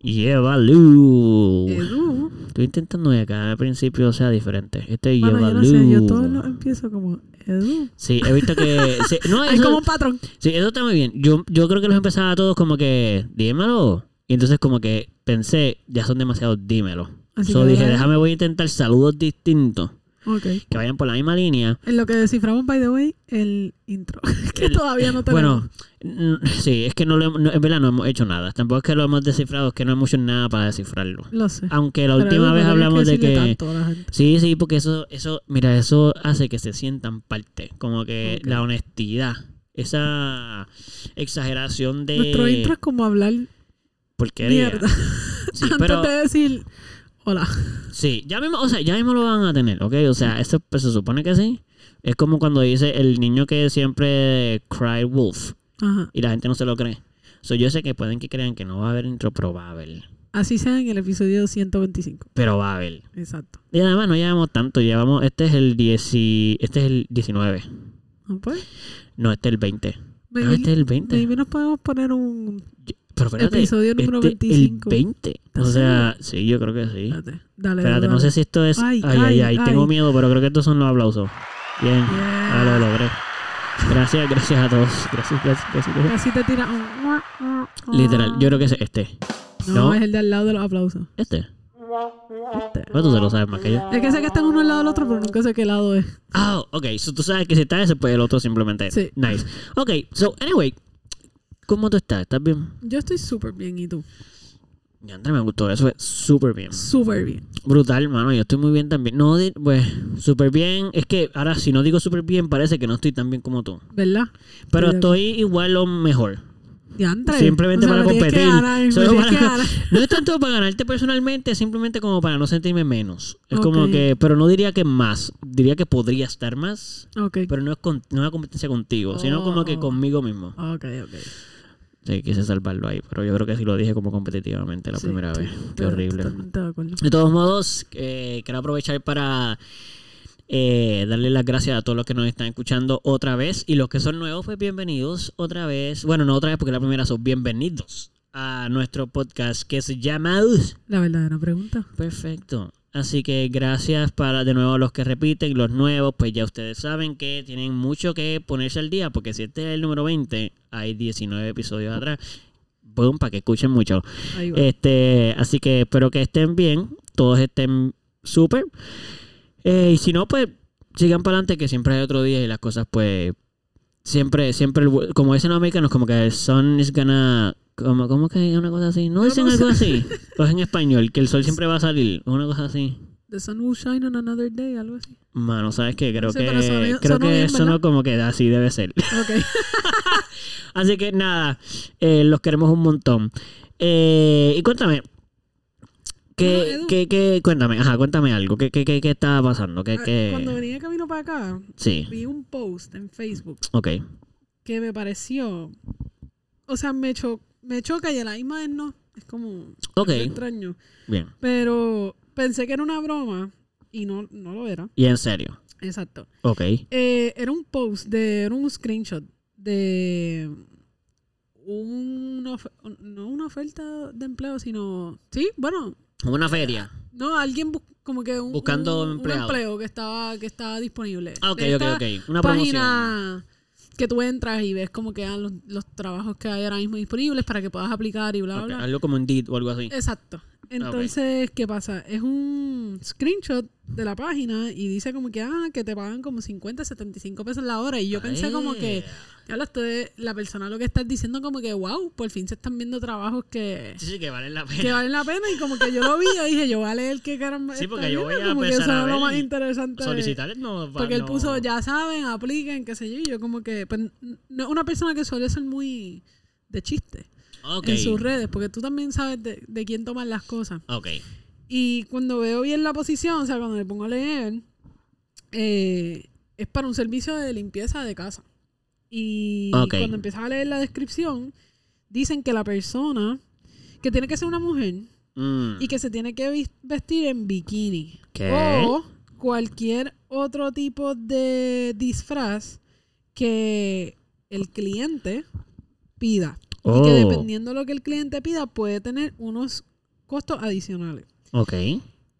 Yevalu. Edu. Estoy intentando que cada principio sea diferente. Este es Bueno, yo no sé, yo todo lo empiezo como Edu. Sí, he visto que. sí, no, eso, como un patrón. sí, eso está muy bien. Yo, yo creo que los empezaba todos como que, dímelo. Y entonces, como que pensé, ya son demasiados, dímelo. Así So dije, déjame, voy a intentar saludos distintos Ok. que vayan por la misma línea. En lo que desciframos, by the way, el intro. que El- todavía no tenemos. Bueno, sí, es que no lo hemos, no, en verdad no hemos hecho nada. Tampoco es que lo hemos descifrado, es que no hemos hecho nada para descifrarlo. Lo sé. Aunque la Pero última vez hablamos de decirle que... tanto a la gente. Sí, sí, porque eso, eso, mira, eso hace que se sientan parte. Como que Ok. la honestidad, esa exageración de Nuestro intro es como hablar porquería. mierda. Sí, Antes pero de decir hola. sí, ya mismo, o sea, ya mismo lo van a tener, ¿ok? O sea, esto pues, se supone que sí. Es como cuando dice el niño que siempre cry wolf Ajá. y la gente no se lo cree. So, yo sé que pueden que crean que no va a haber intro, pero va a haber. Así sea en el episodio 125. Pero va a haber. Exacto. Y además no llevamos tanto, llevamos, este es el 10, y- este es el 19. Ah, pues, No, este es el 20. Ah, este es el 20. maybe nos podemos poner un Pero espérate, episodio número este, 25. El 20. O sea, sí, yo creo que sí. Espérate, dale. Espérate, no sé si esto es. Ay, Ay, ay, ay, ay, tengo miedo, pero creo que estos son los aplausos. Bien, Yeah. ah, lo logré. Gracias, gracias a todos. Gracias, gracias, gracias. gracias. Casi te tira un... Literal, yo creo que es este. No, no. es el de al lado de los aplausos. Este. Este. Pues tú se lo sabes más que yo. Es que sé que están uno al lado del otro, pero nunca sé qué lado es. Ah, ok. So tú sabes que si está ese, pues el otro simplemente. Sí. Nice. Ok, so, anyway. ¿Cómo tú estás? ¿Estás bien? Yo estoy súper bien, ¿y tú? Ya, André, me gustó. Eso fue súper bien. Súper bien. Brutal, mano. Yo estoy muy bien también. No, pues, súper bien. Es que ahora, si no digo súper bien, parece que no estoy tan bien como tú. ¿Verdad? Pero Estoy estoy igual o mejor. Diantre. Simplemente O sea, para competir. ganar, Solo para-. No es tanto para ganarte personalmente, es simplemente como para no sentirme menos. Es como que, pero no diría que más. Diría que podría estar más. Ok. Pero no es, con, no es una competencia contigo, sino como que Oh. conmigo mismo. Ok, ok. Sí, quise salvarlo ahí, pero yo creo que sí lo dije como competitivamente la Sí, primera vez. Qué horrible. De todos modos, eh, quiero aprovechar para eh, darle las gracias a todos los que nos están escuchando otra vez. Y los que son nuevos, pues bienvenidos otra vez. Bueno, no otra vez porque la primera son bienvenidos a nuestro podcast que se llama... La verdadera pregunta. Perfecto. Así que gracias para de nuevo a los que repiten, los nuevos, pues ya ustedes saben que tienen mucho que ponerse al día, porque si este es el número 20, hay 19 episodios atrás. Boom, para que escuchen mucho. Este, así que espero que estén bien, todos estén súper. Eh, y si no, pues sigan para adelante, que siempre hay otro día y las cosas, pues, siempre, siempre, como dicen los americanos, como que el sun is gonna. Como, ¿Cómo que es una cosa así? ¿No Yo dicen no algo sé. así? Pues en español, que el sol siempre va a salir. Una cosa así. The sun will shine on another day, algo así. Mano, ¿sabes qué? Creo que, sonó- creo sonó que bien, sonó ¿verdad? como que así debe ser. Ok. Así que nada, eh, los queremos un montón. Eh, y cuéntame, ¿qué, qué, qué- cuéntame, ajá, cuéntame algo, ¿qué, qué, qué, qué estaba pasando? ¿Qué, Ah, qué? Cuando venía de camino para acá, Sí, vi un post en Facebook ok, que me pareció. O sea, me, cho- me choca y misma vez no. Es como. Ok. algo extraño. bien. Pero pensé que era una broma y no, no lo era. Y en serio, Exacto. ok, Eh, era un post de. Era un screenshot de. Una, no una oferta de empleo, sino. Sí, bueno. como una feria. No, alguien bus- como que un, Buscando un- un empleado. empleo que estaba, que estaba disponible. Ah, ok, ok, ok, una promoción. Que tú entras y ves como que ah, los, los trabajos que hay ahora mismo disponibles para que puedas aplicar y bla, bla. Algo como Indeed o algo así. Exacto. Entonces, ¿qué pasa? Es un screenshot de la página y dice como que, ah, que te pagan como 50, 75 pesos la hora. Y yo pensé como que, lo estoy, la persona lo que está diciendo como que, wow, por fin se están viendo trabajos que, Sí, sí, que valen la que pena. valen la pena. Y como que yo lo vi, yo dije, yo voy a leer qué caramba. Sí, porque yo voy a como que empezar eso a es lo más interesante. de- Solicitar no porque él no- puso, ya saben, apliquen, qué sé yo. Y yo como que, pues, no es una persona que suele ser muy de chiste en sus redes, porque tú también sabes de, de quién toman las cosas. ok, Y cuando veo bien la posición, o sea, cuando me pongo a leer, eh, es para un servicio de limpieza de casa. Y cuando empiezas a leer la descripción, dicen que la persona, que tiene que ser una mujer Mm, y que se tiene que vestir en bikini. ¿Qué? O cualquier otro tipo de disfraz que el cliente pida. Y que Oh, dependiendo de lo que el cliente pida, puede tener unos costos adicionales. ok.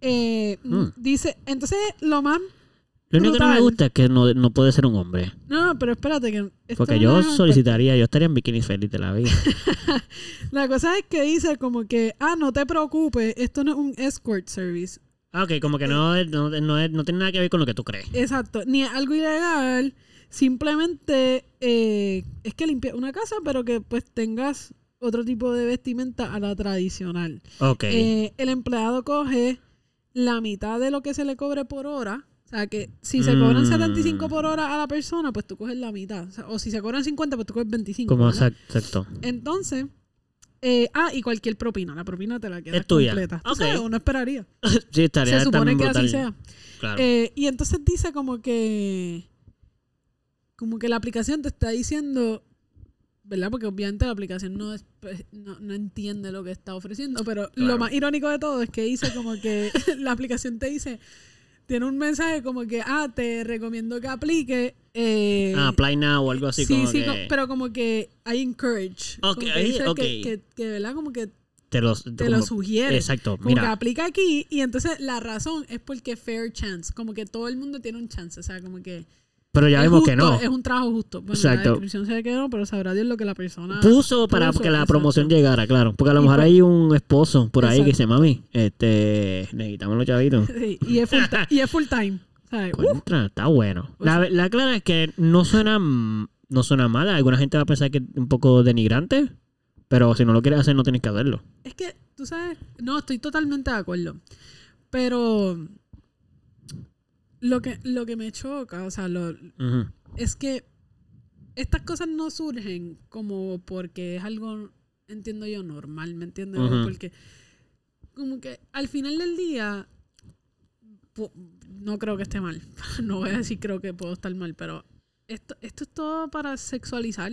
Eh, Mm. Dice, entonces lo más... Lo único que no me gusta es que no, no puede ser un hombre. No, pero espérate que... esto Porque no yo es- solicitaría, yo estaría en bikini feliz de la vida. La cosa es que dice como que, ah, no te preocupes, esto no es un escort service. Ah, ok, como que no, es- no, no, es- no tiene nada que ver con lo que tú crees. Exacto, ni es algo ilegal, simplemente eh, es que limpias una casa, pero que pues tengas otro tipo de vestimenta a la tradicional. Ok. Eh, el empleado coge la mitad de lo que se le cobre por hora. O sea, que si se cobran Mm. 75 por hora a la persona, pues tú coges la mitad. O, sea, o si se cobran 50, pues tú coges 25. como exacto. Entonces, eh, ah, y cualquier propina. La propina te la quedas Es tuya. completa. Tú Ok. sabes, uno esperaría. Sí, estaría Se supone que brutal. así sea. Claro. Eh, y entonces dice como que. Como que la aplicación te está diciendo. ¿Verdad? Porque obviamente la aplicación no, es- pues, no, no entiende lo que está ofreciendo. Pero Claro. lo más irónico de todo es que dice como que la aplicación te dice. Tiene un mensaje como que, ah, te recomiendo que aplique. eh, ah, apply now o algo así sí, como sí, que pero como que I encourage. Ok, Como que dice ok. que, que, que, ¿verdad? Como que te los te como- lo sugiere. Exacto, Como que mira. aplica aquí y entonces la razón es porque fair chance, como que todo el mundo tiene un chance, o sea, como que Pero ya es justo, que no. es un trabajo justo. Bueno, Exacto. la descripción se ve que no, pero sabrá Dios lo que la persona Puso para puso, que la exacto. promoción llegara, claro. Porque a lo Y mejor hay un esposo por ahí que dice, mami, este, necesitamos los chavitos. Sí, y es full time, y es full time. Uh, está bueno. La, la clara es que no suena, no suena mal. Alguna gente va a pensar que es un poco denigrante. Pero si no lo quieres hacer, no tienes que hacerlo. es que tú sabes, no, estoy totalmente de acuerdo. Pero lo que lo que me choca, o sea, lo, es que estas cosas no surgen como porque es algo, entiendo yo, normal, ¿me entiendes? Porque como que al final del día, no creo que esté mal. No voy a decir creo que puedo estar mal, pero esto, esto es todo para sexualizar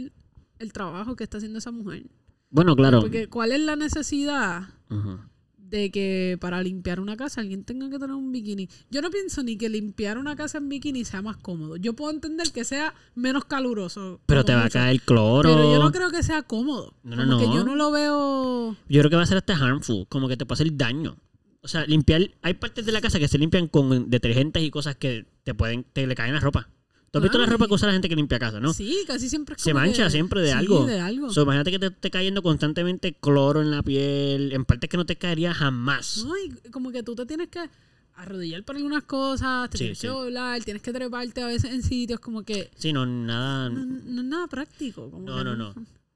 el trabajo que está haciendo esa mujer. Bueno, claro. Porque ¿cuál es la necesidad Ujú. De que para limpiar una casa alguien tenga que tener un bikini. Yo no pienso ni que limpiar una casa en bikini sea más cómodo. Yo puedo entender que sea menos caluroso. Pero te va a caer cloro. Pero yo no creo que sea cómodo. No, no, no. yo no lo veo. Yo creo que va a ser hasta harmful, como que te puede hacer daño. O sea, limpiar, hay partes de la casa que se limpian con detergentes y cosas que te pueden, te le caen la ropa. ¿Tú has visto la ropa que usa la gente que limpia casa, no? Sí, casi siempre es Se como mancha que- siempre de sí, algo. de algo. So, imagínate que te esté cayendo constantemente cloro en la piel, en partes que no te caería jamás. No, y como que tú te tienes que arrodillar por algunas cosas, te Sí, tienes sí. que doblar, tienes que treparte a veces en sitios como que Sí, no, nada. no, no es nada práctico. como No, que no, no.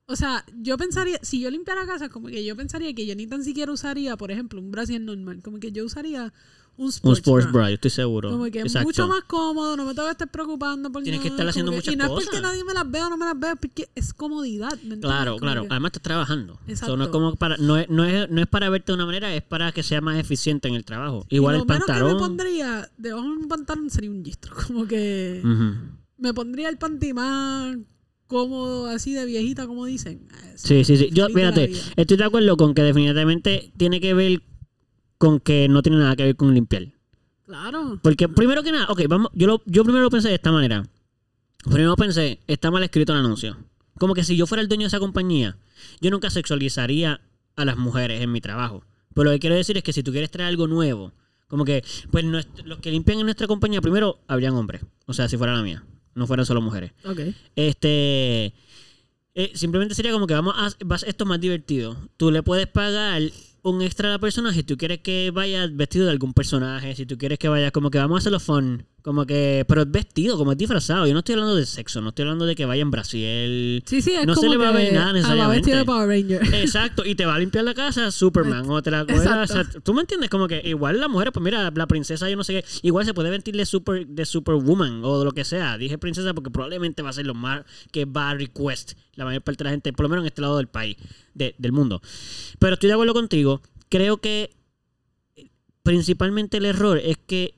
O sea, yo pensaría, si yo limpiara casa, como que yo pensaría que yo ni tan siquiera usaría, por ejemplo, un brasier normal, como que yo usaría un Un sports, sports bra. bra, yo estoy seguro. Como que es Exacto. mucho más cómodo, no me tengo que estar preocupando por Tienes que estar haciendo muchas Y no es cosas. porque nadie me las vea o no me las vea, es porque es comodidad, ¿me? Claro, Como claro. que- Además estás trabajando. So, no, es Exacto. como para, no, es, no, es, no es para verte de una manera, es para que sea más eficiente en el trabajo. y Igual lo el menos que me pantalón. pondría debajo de un pantalón sería un gistro, como que me pondría el panty más cómodo, así de viejita, como dicen. Eso, Sí, sí, sí. Yo, fíjate, estoy de acuerdo con que definitivamente tiene que ver con que no tiene nada que ver con limpiar. Claro. Porque primero que nada, ok, vamos, yo, lo, yo primero lo pensé de esta manera. Primero pensé, está mal escrito el anuncio. Como que si yo fuera el dueño de esa compañía, yo nunca sexualizaría a las mujeres en mi trabajo. Pero lo que quiero decir es que si tú quieres traer algo nuevo, como que, pues nuestro- los que limpian en nuestra compañía, primero habrían hombres. O sea, si fuera la mía, no fueran solo mujeres. Ok. Este. eh, simplemente sería como que vamos a. vas- esto es más divertido. Tú le puedes pagar un extra a la persona si tú quieres que vaya vestido de algún personaje. Si tú quieres que vaya como que vamos a hacerlo fun. Como que. Pero es vestido, como es disfrazado. Yo no estoy hablando de sexo, no estoy hablando de que vaya en Brasil. Sí, sí, es No se como le va a ver nada necesariamente. de Power Ranger. Exacto, y te va a limpiar la casa Superman o te la o sea, tú me entiendes como que igual la mujer pues mira la princesa yo no sé qué igual se puede vestir de super de superwoman o de lo que sea dije princesa porque probablemente va a ser lo más que va a request la mayor parte de la gente por lo menos en este lado del país de- del mundo pero estoy de acuerdo contigo creo que principalmente el error es que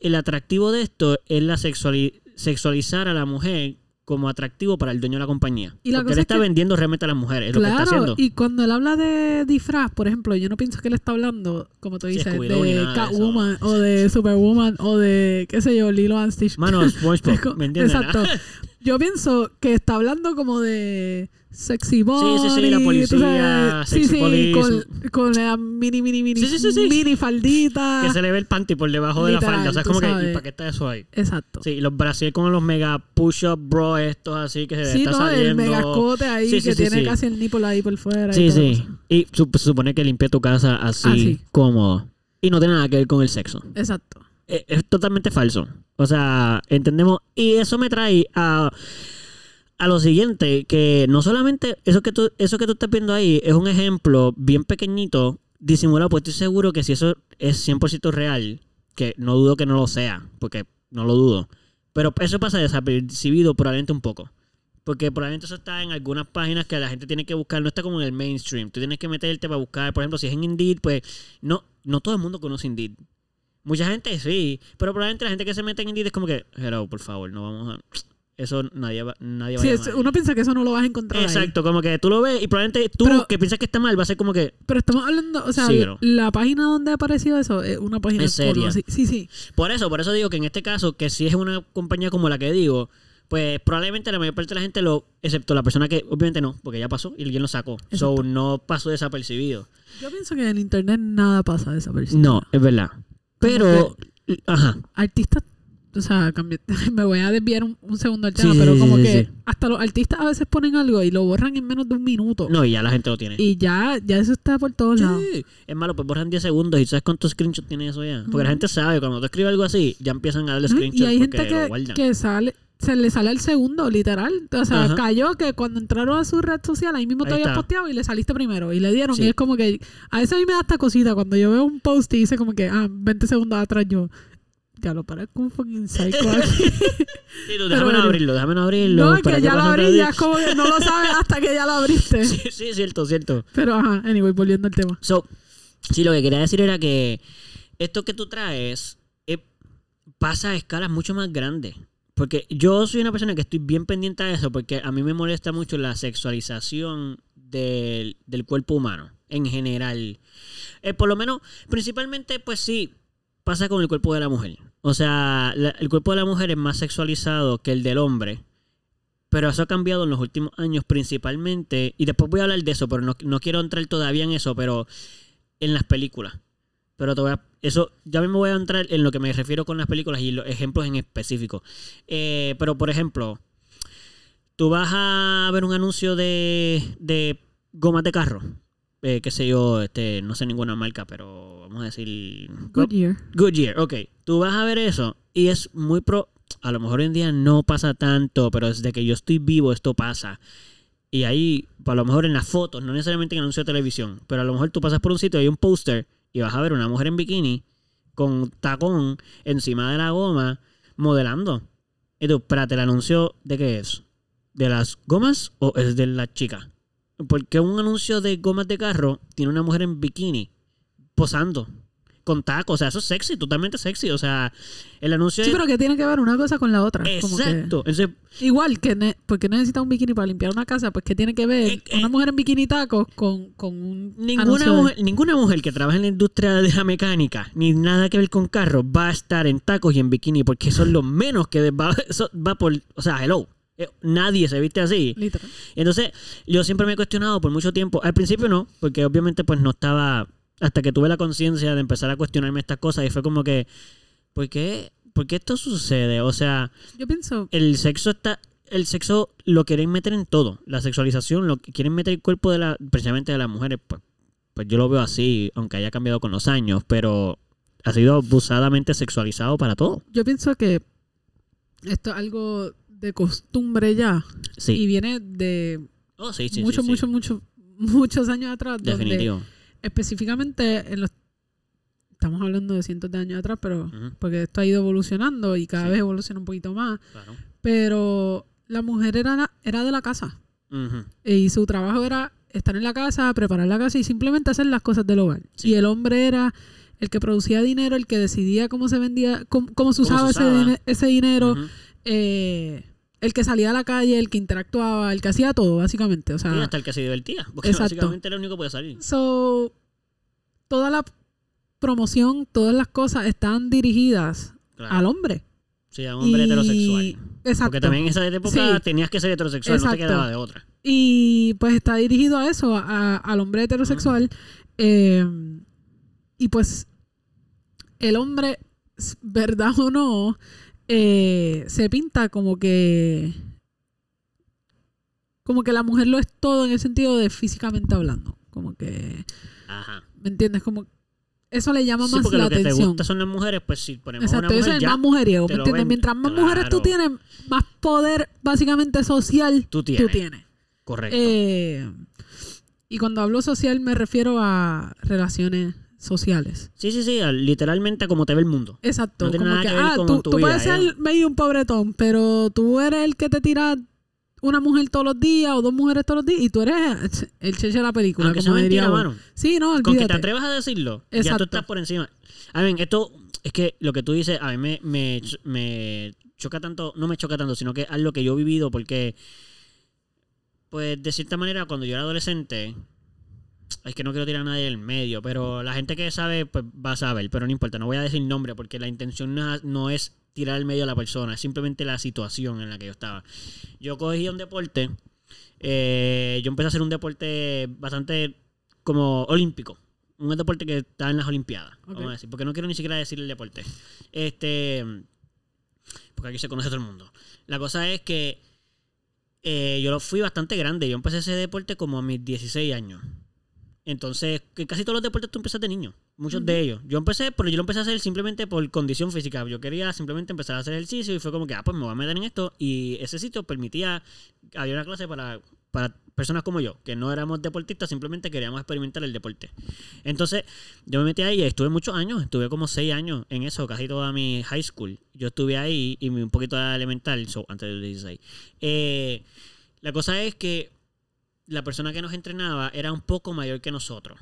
el atractivo de esto es la sexuali- sexualizar a la mujer como atractivo para el dueño de la compañía. Y la Porque cosa él es está que- vendiendo realmente a las mujeres, es lo que está Claro, haciendo. y cuando él habla de disfraz, por ejemplo, yo no pienso que él está hablando, como tú Sí, dices, ni de. Catwoman o de Superwoman o de, qué sé yo, Lilo and Stitch. Mano, SpongeBob, ¿me entiendes? Exacto. Yo pienso que está hablando como de sexy boy. Sí, sí, sí, la policía, sexy sí, con, con la mini, mini, mini, Sí, sí, sí, sí. mini faldita. Que se le ve el panty por debajo de la falda. O sea, es como que. ¿y para qué está eso ahí? Exacto. Sí, y los Brasil con los mega push-up bro estos así que se Sí, está no, saliendo. el megascote ahí Sí, sí, que sí, tiene sí. casi el nipple ahí por fuera. y Sí, todo sí. eso. Y supone que limpia tu casa así, Así. cómodo. Y no tiene nada que ver con el sexo. Exacto. Eh, Es, totalmente falso. O sea, entendemos. Y eso me trae a, a lo siguiente, que no solamente eso que tú, eso que tú estás viendo ahí es un ejemplo bien pequeñito, disimulado, pues estoy seguro que si eso es 100% real, que no dudo que no lo sea, porque no lo dudo. Pero eso pasa desapercibido probablemente un poco. Porque probablemente eso está en algunas páginas que la gente tiene que buscar, no está como en el mainstream. Tú tienes que meterte para buscar, por ejemplo, si es en Indeed, pues no, no todo el mundo conoce Indeed. Mucha gente sí, pero probablemente la gente que se mete en Indeed es como que, hello, por favor, no vamos a... Eso nadie va, nadie va Sí, a llamar. uno piensa que eso no lo vas a encontrar ahí. Exacto, como que tú lo ves y probablemente tú Pero- que piensas que está mal va a ser como que... Pero estamos hablando, o sea, Sí, la página donde ha aparecido eso es una página Es seria. Sí, sí, sí. Por eso, por eso digo que en este caso, que si es una compañía como la que digo, pues probablemente la mayor parte de la gente lo, excepto la persona que obviamente no, porque ya pasó y alguien lo sacó. So Exacto. no pasó desapercibido. Yo pienso que en internet nada pasa de esa persona. No, es verdad. Pero, ajá. Artistas, o sea, cambié- me voy a desviar un, un segundo al tema, sí, pero como sí, que sí. hasta los artistas a veces ponen algo y lo borran en menos de un minuto. No, y ya la gente lo tiene. Y ya, ya eso está por todos lados. Es malo, pues borran 10 segundos y sabes cuántos screenshots tiene eso ya. Porque la gente sabe, cuando tú escribes algo así, ya empiezan a darle screenshots Y hay gente que, sale, se le sale el segundo, literal. O sea, Ajá. cayó que cuando entraron a su red social, ahí mismo te habías posteado y le saliste primero. Y le dieron. Sí. Y es como que. A veces a mí me da esta cosita cuando yo veo un post y dice como que, ah, 20 segundos atrás yo. Ya lo parezco un fucking psycho aquí. Sí, tú, déjame no abrirlo, déjame no abrirlo. no, es que ya lo abrí, ya es como que no lo sabes hasta que ya lo abriste. Sí, sí, cierto, cierto. Pero ajá, anyway, volviendo al tema. So, sí, lo que quería decir era que esto que tú traes eh, pasa a escalas mucho más grandes. Porque yo soy una persona que estoy bien pendiente a eso, porque a mí me molesta mucho la sexualización del, del cuerpo humano en general. Eh, por lo menos, principalmente, pues sí, pasa con el cuerpo de la mujer. O sea, el cuerpo de la mujer es más sexualizado que el del hombre. Pero eso ha cambiado en los últimos años principalmente. Y después voy a hablar de eso, pero no, no quiero entrar todavía en eso, pero en las películas. Pero te voy a- eso, ya mismo voy a entrar en lo que me refiero con las películas y los ejemplos en específico. Eh, pero por ejemplo, tú vas a ver un anuncio de, de gomas de carro. Eh, qué sé yo, este, no sé ninguna marca, pero vamos a decir... Goodyear. Goodyear, ok. Tú vas a ver eso y es muy pro... A lo mejor hoy en día no pasa tanto, pero desde que yo estoy vivo esto pasa. Y ahí, a lo mejor en las fotos, no necesariamente en anuncio de televisión, pero a lo mejor tú pasas por un sitio y hay un póster y vas a ver una mujer en bikini con tacón encima de la goma modelando. Y tú, espérate, ¿el anuncio de qué es? ¿De las gomas o es de la chica? Porque un anuncio de gomas de carro tiene una mujer en bikini posando con tacos. O sea, eso es sexy, totalmente sexy. O sea, el anuncio Sí, es... pero que tiene que ver una cosa con la otra. Como que- Exacto. Entonces, igual que, ne- porque necesita un bikini para limpiar una casa, pues que tiene que ver Eh, eh. una mujer en bikini tacos con, con un Ninguna de- mujer, ninguna mujer que trabaja en la industria de la mecánica, ni nada que ver con carros, va a estar en tacos y en bikini, porque eso es lo menos que va, eso va por. O sea, hello. Eh, Nadie se viste así. Literal. Entonces, yo siempre me he cuestionado por mucho tiempo. Al principio no, porque obviamente pues no estaba. Hasta que tuve la conciencia de empezar a cuestionarme estas cosas y fue como que. ¿Por qué? ¿Por qué esto sucede? O sea, Yo pienso, el sexo está el sexo lo quieren meter en todo la sexualización lo que quieren meter el cuerpo de la precisamente de las mujeres pues pues yo lo veo así aunque haya cambiado con los años pero ha sido abusadamente sexualizado para todo yo pienso que esto es algo de costumbre ya y sí viene de oh sí sí muchos, sí, sí. muchos, muchos, muchos años atrás, donde definitivo específicamente en los estamos hablando de cientos de años atrás, pero porque esto ha ido evolucionando y cada vez evoluciona un poquito más, claro. pero la mujer era, la- era de la casa Ujú, y su trabajo era estar en la casa, preparar la casa y simplemente hacer las cosas del hogar. Y el hombre era el que producía dinero, el que decidía cómo se vendía, cómo, cómo se Cómo se usaba, ese, usaba. dine- ese dinero, ujú. eh, el que salía a la calle, el que interactuaba, el que hacía todo, básicamente. O sea, y hasta el que se divertía porque Exacto. básicamente era el único que podía salir So, toda la promoción, todas las cosas están dirigidas Claro. al hombre. Sí, a un hombre Y- heterosexual. Exacto. Porque también en esa época Sí. tenías que ser heterosexual, no te quedaba de otra. Y pues está dirigido a eso, a- al hombre heterosexual. Eh, y pues el hombre, verdad o no, eh, se pinta como que como que la mujer lo es todo en el sentido de físicamente hablando. Como que, Ajá. ¿me entiendes? Como eso le llama Sí, más porque la lo que te atención. gusta son las mujeres, pues si ponemos Exacto, una eso mujer es el ya, más mujeriego, te ¿me entiendes? Mientras más mujeres tú tienes, más poder básicamente social tú tú tienes. tienes. Correcto. Eh, y cuando hablo social me refiero a relaciones sociales. sí, sí, sí, al- literalmente como te ve el mundo. Exacto. No tiene como nada que, que ver ah, con tú, tu tú vida, puedes ¿eh? ser medio un pobretón, pero tú eres el que te tira una mujer todos los días o dos mujeres todos los días y tú eres el cheche de la película. Aunque sea como diría mentira, mano. Sí, no, Con que te olvídate. atrevas a decirlo, ya Exacto. tú estás por encima. A ver, esto es que lo que tú dices a mí me, me, ch- me choca tanto, no me choca tanto, sino que es algo que yo he vivido porque, pues de cierta manera, cuando yo era adolescente, es que no quiero tirar a nadie del medio, pero la gente que sabe, pues va a saber, pero no importa, no voy a decir nombre porque la intención no, es- tirar al medio a la persona, es simplemente la situación en la que yo estaba. Yo cogí un deporte, eh, yo empecé a hacer un deporte bastante como olímpico. Un deporte que está en las Olimpiadas, Ok. vamos a decir. Porque no quiero ni siquiera decir el deporte. Este. Porque aquí se conoce todo el mundo. La cosa es que eh, yo lo fui bastante grande. Yo empecé ese deporte como a mis 16 años. Entonces, que casi todos los deportes tú empiezas de niño. Muchos de ellos. Yo empecé, pero yo lo empecé a hacer simplemente por condición física. Yo quería simplemente empezar a hacer ejercicio y fue como que, ah, pues me voy a meter en esto. Y ese sitio permitía, había una clase para, para personas como yo, que no éramos deportistas, simplemente queríamos experimentar el deporte. Entonces, yo me metí ahí y estuve muchos años, estuve como seis años en eso, casi toda mi high school. Yo estuve ahí y un poquito de elemental, so, antes de los 16. Eh, la cosa es que la persona que nos entrenaba era un poco mayor que nosotros.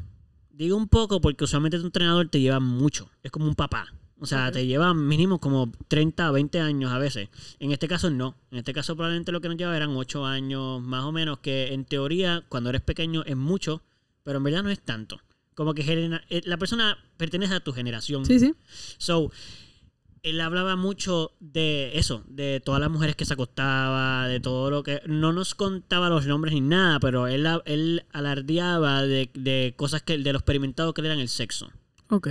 Digo un poco porque usualmente tu entrenador te lleva mucho. Es como un papá. O sea, te lleva mínimo como 30 o 20 años a veces. En este caso no. En este caso probablemente lo que nos lleva eran 8 años más o menos, que en teoría cuando eres pequeño es mucho, pero en verdad no es tanto. Como que eh, la persona pertenece a tu generación. Sí, sí. So, él hablaba mucho de eso, de todas las mujeres que se acostaba, de todo lo que... No nos contaba los nombres ni nada, pero él, él alardeaba de, de cosas que... De lo experimentado que él era en el sexo. Ok.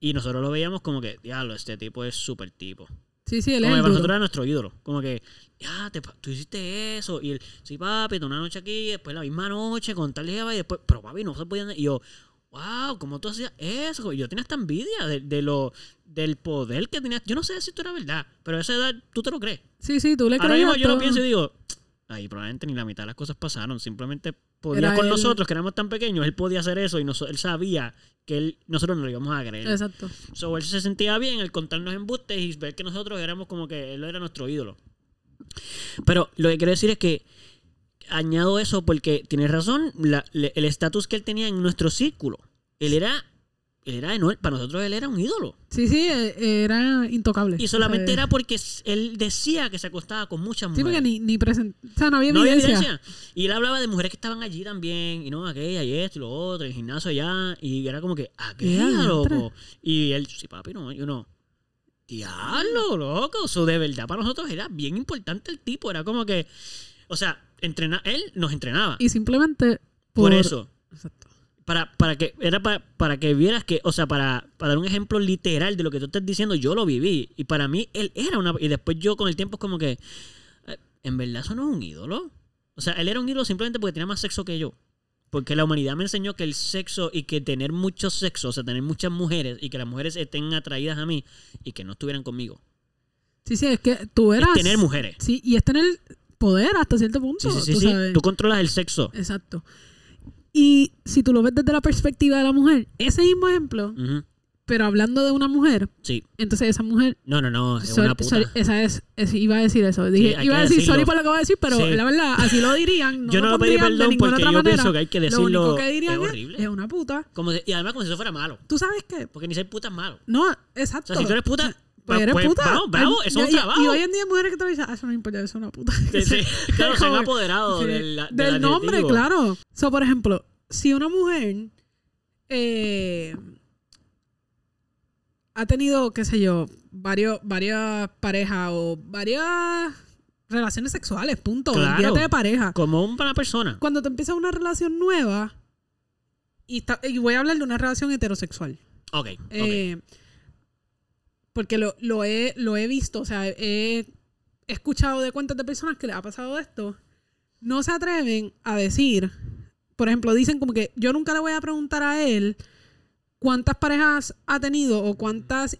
Y nosotros lo veíamos como que, diablo, este tipo es súper tipo. Sí, sí, él Como es que para nosotros era nuestro ídolo. Como que, ya, te, tú hiciste eso. Y él, sí, papi, una noche aquí, después la misma noche con tal y después, pero papi, no se podían. Y yo, wow, ¿cómo tú hacías eso? Y yo tenía esta envidia de, de lo, del poder que tenías. Yo no sé si esto era verdad, pero a esa edad tú te lo crees. Sí, sí, tú le Ahora creías mismo yo lo pienso y digo, ahí probablemente ni la mitad de las cosas pasaron. Simplemente podía Era con él. nosotros, que éramos tan pequeños, él podía hacer eso y nos- él sabía que él, nosotros no lo íbamos a creer. Exacto. So, él se sentía bien al contarnos embustes y ver que nosotros éramos como que él era nuestro ídolo. Pero lo que quiero decir es que añado eso porque tienes razón, la- le- el estatus que él tenía en nuestro círculo. Él era, él era enorme, para nosotros él era un ídolo. Sí, sí, eh, era intocable. Y solamente O sea, era porque él decía que se acostaba con muchas Sí, mujeres. porque ni, ni present... O sea, no había No había evidencia. evidencia. Y él hablaba de mujeres que estaban allí también, y no, aquella y esto y lo otro, el gimnasio allá, y era como que, aquella, Ya, loco. Y él, sí, papi, no, yo no. Diablo, loco. Eso de verdad para nosotros era bien importante el tipo. Era como que, o sea, entrena, él nos entrenaba. Y simplemente por, eso. Exacto. Para, para que, era para, para que vieras que, o sea, para, para dar un ejemplo literal de lo que tú estás diciendo, yo lo viví. Y para mí, él era una. Y después yo con el tiempo es como que. eh, En verdad, eso no es un ídolo. O sea, él era un ídolo simplemente porque tenía más sexo que yo. Porque la humanidad me enseñó que el sexo y que tener mucho sexo, o sea, tener muchas mujeres y que las mujeres estén atraídas a mí y que no estuvieran conmigo. Sí, sí, es que tú eras... Es tener mujeres. Sí, y es tener poder hasta cierto punto. Sí, sí, sí. tú sí. sabes. Tú controlas el sexo. Exacto. Y si tú lo ves desde la perspectiva de la mujer, ese mismo ejemplo, pero hablando de una mujer, Sí. entonces esa mujer No, no, no. Es Sorry- una puta. sorry, esa es, es- iba a decir eso. Dije, iba a decir decirlo. sorry por lo que voy a decir, pero Sí. la verdad, así lo dirían. No yo no lo pedí perdón porque otra yo manera. pienso que hay que decirlo. Lo único que dirían es horrible. es una puta. Como y además como si eso fuera malo. ¿Tú sabes qué? Porque ni ser puta es malo. No, O exacto. sea, si tú eres puta, Pues eres pues, puta. Vamos, bravo, Ay, eso es un y- trabajo. Y hoy en día hay mujeres que te dicen, ah, eso no importa, eso es una puta. Sí, sí. Claro, se han apoderado Sí, del, del, del nombre, claro. So, por ejemplo, si una mujer eh, ha tenido, qué sé yo, varios, varias parejas o varias relaciones sexuales, punto. Claro. De pareja. Como una persona. Cuando te empiezas una relación nueva, y, está- y voy a hablar de una relación heterosexual. Ok. Eh, porque lo, lo, he, lo he visto, o sea, he escuchado de cuentas de personas que les ha pasado esto. No se atreven a decir, por ejemplo, dicen como que yo nunca le voy a preguntar a él cuántas parejas ha tenido o cuántas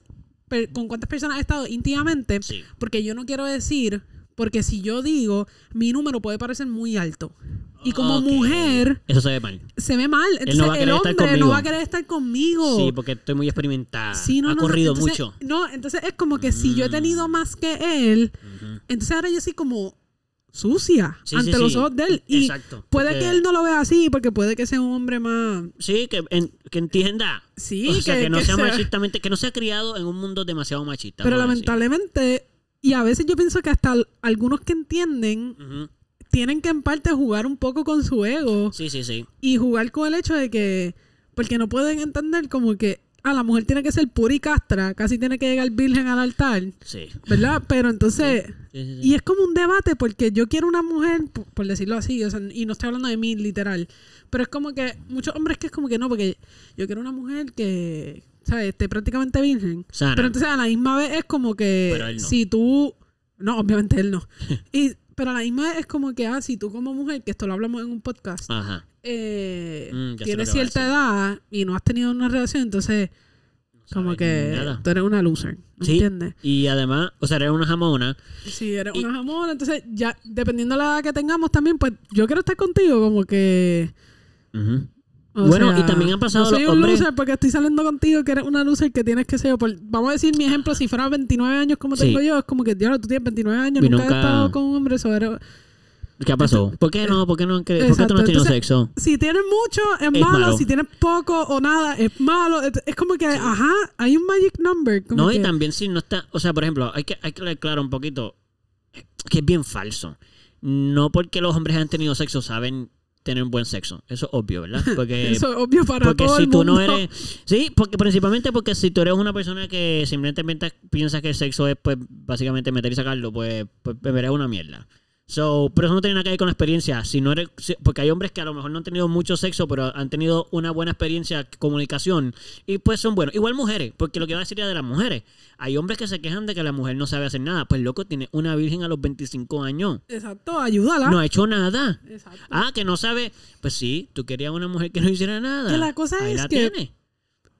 con cuántas personas ha estado íntimamente, sí. porque yo no quiero decir, porque si yo digo, mi número puede parecer muy alto. Y como mujer, Eso se ve mal. se ve mal. Entonces, no va a el estar hombre no va a querer estar conmigo. Sí, porque estoy muy experimentada. Sí, no, ha no, corrido entonces- mucho. No, entonces es como que si yo he tenido Mm. más que él, entonces ahora yo soy como sucia Sí, ante sí, los ojos de él. Y Exacto. puede porque- que él no lo vea así, porque puede que sea un hombre más. Sí, que, en- que entienda. Sí, o sea, que, no que sea sea- machistamente, que no sea criado en un mundo demasiado machista. Pero lamentablemente, y a veces yo pienso que hasta al- algunos que entienden. Tienen que en parte jugar un poco con su ego Sí, sí, sí. y jugar con el hecho de que. Porque no pueden entender como que. Ah, la mujer tiene que ser pura y castra, casi tiene que llegar virgen al altar, Sí. ¿verdad? Pero entonces. Sí, sí, sí. Y es como un debate porque yo quiero una mujer, por, por decirlo así, o sea, y no estoy hablando de mí literal, pero es como que muchos hombres que es como que no, porque yo quiero una mujer que, ¿sabes? Esté prácticamente virgen. Sana. Pero entonces a la misma vez es como que Pero él no. si tú, no, obviamente él no. y, pero a la misma vez es como que, ah, si tú como mujer, que esto lo hablamos en un podcast, Ajá. eh, Mm, tienes cierta edad y no has tenido una relación, entonces como que nada. tú eres una loser, ¿me Sí. entiendes? Y además, o sea, eres una jamona. Si eres Y- una jamona, entonces ya, dependiendo de la edad que tengamos también, pues yo quiero estar contigo como que... Ujú. O Bueno, sea, y también han pasado no soy los un hombres- loser porque estoy saliendo contigo que eres una loser que tienes que ser, por, vamos a decir mi ejemplo, si fuera 29 años como Sí. tengo yo, es como que, diablo, tú tienes 29 años, nunca, nunca- has estado con un hombre, eso eres- ¿Qué pasó? ¿Por qué no? ¿Por qué no? ¿Por qué tú no has tenido entonces, sexo? Si tienes mucho, es, Es malo. malo. Si tienes poco o nada, es malo. Es, como que, ajá, hay un magic number. Como No, que, y también si no está, o sea, por ejemplo, hay que, hay que claro un poquito, que es bien falso. No porque los hombres han tenido sexo saben tener un buen sexo. Eso es obvio, ¿verdad? Porque, Eso es obvio para porque todo si el tú no eres... Sí, porque principalmente porque si tú eres una persona que simplemente piensa que el sexo es, pues, básicamente meter y sacarlo, pues, pues eres una mierda. So, pero eso no tiene nada que ver con la experiencia. Si no eres, porque hay hombres que a lo mejor no han tenido mucho sexo, pero han tenido una buena experiencia, comunicación, y pues son buenos. Igual mujeres, porque lo que va a decir de las mujeres. Hay hombres que se quejan de que la mujer no sabe hacer nada. Pues loco, tiene una virgen a los 25 años. Exacto, ayúdala. No ha hecho nada. Exacto. Ah, que no sabe. Pues sí, tú querías una mujer que no hiciera nada. Que la cosa Ahí es la que- tiene.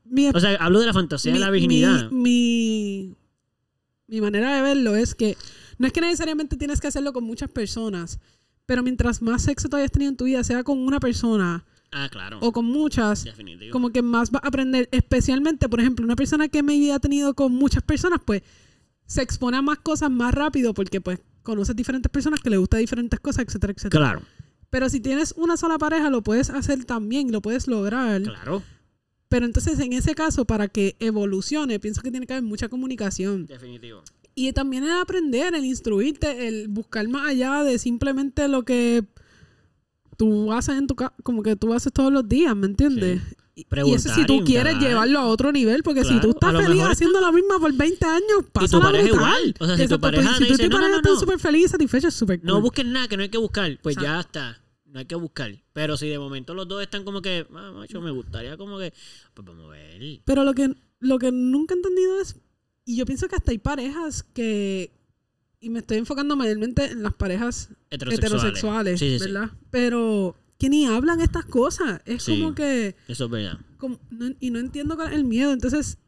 Mi, O sea, hablo de la fantasía de la virginidad. Mi, mi, mi manera de verlo es que no es que necesariamente tienes que hacerlo con muchas personas, pero mientras más sexo tú hayas tenido en tu vida, sea con una persona ah, claro. o con muchas, Definitivo. como que más vas a aprender, especialmente, por ejemplo, una persona que me ha tenido con muchas personas, pues se expone a más cosas más rápido porque pues conoces diferentes personas que le gustan diferentes cosas, etcétera, etcétera. Claro, Pero si tienes una sola pareja, lo puedes hacer también, lo puedes lograr. claro. Pero entonces, en ese caso, para que evolucione, pienso que tiene que haber mucha comunicación. Definitivo. Y también el aprender, el instruirte, el buscar más allá de simplemente lo que tú haces en tu casa, como que tú haces todos los días, ¿me entiendes? Y- Y eso si tú quieres llevarlo a otro nivel, porque si tú estás feliz haciendo lo mismo por 20 años, pasa tu pareja igual. O sea, si tu pareja si tú dice, y tu "No, no, no, no". súper feliz y satisfechos, súper No cool. busques nada, que no hay que buscar. Pues ya está. No hay que buscar. Pero si de momento los dos están como que, ah, macho, me gustaría como que, pues vamos a ver. Pero lo que, lo que nunca he entendido es, y yo pienso que hasta hay parejas que, y me estoy enfocando mayormente en las parejas Heterosexuales. heterosexuales, Sí, sí, sí. ¿verdad? Pero que ni hablan estas cosas. Es como que, Eso es verdad. como- no- y no entiendo cuál es el miedo. Entonces,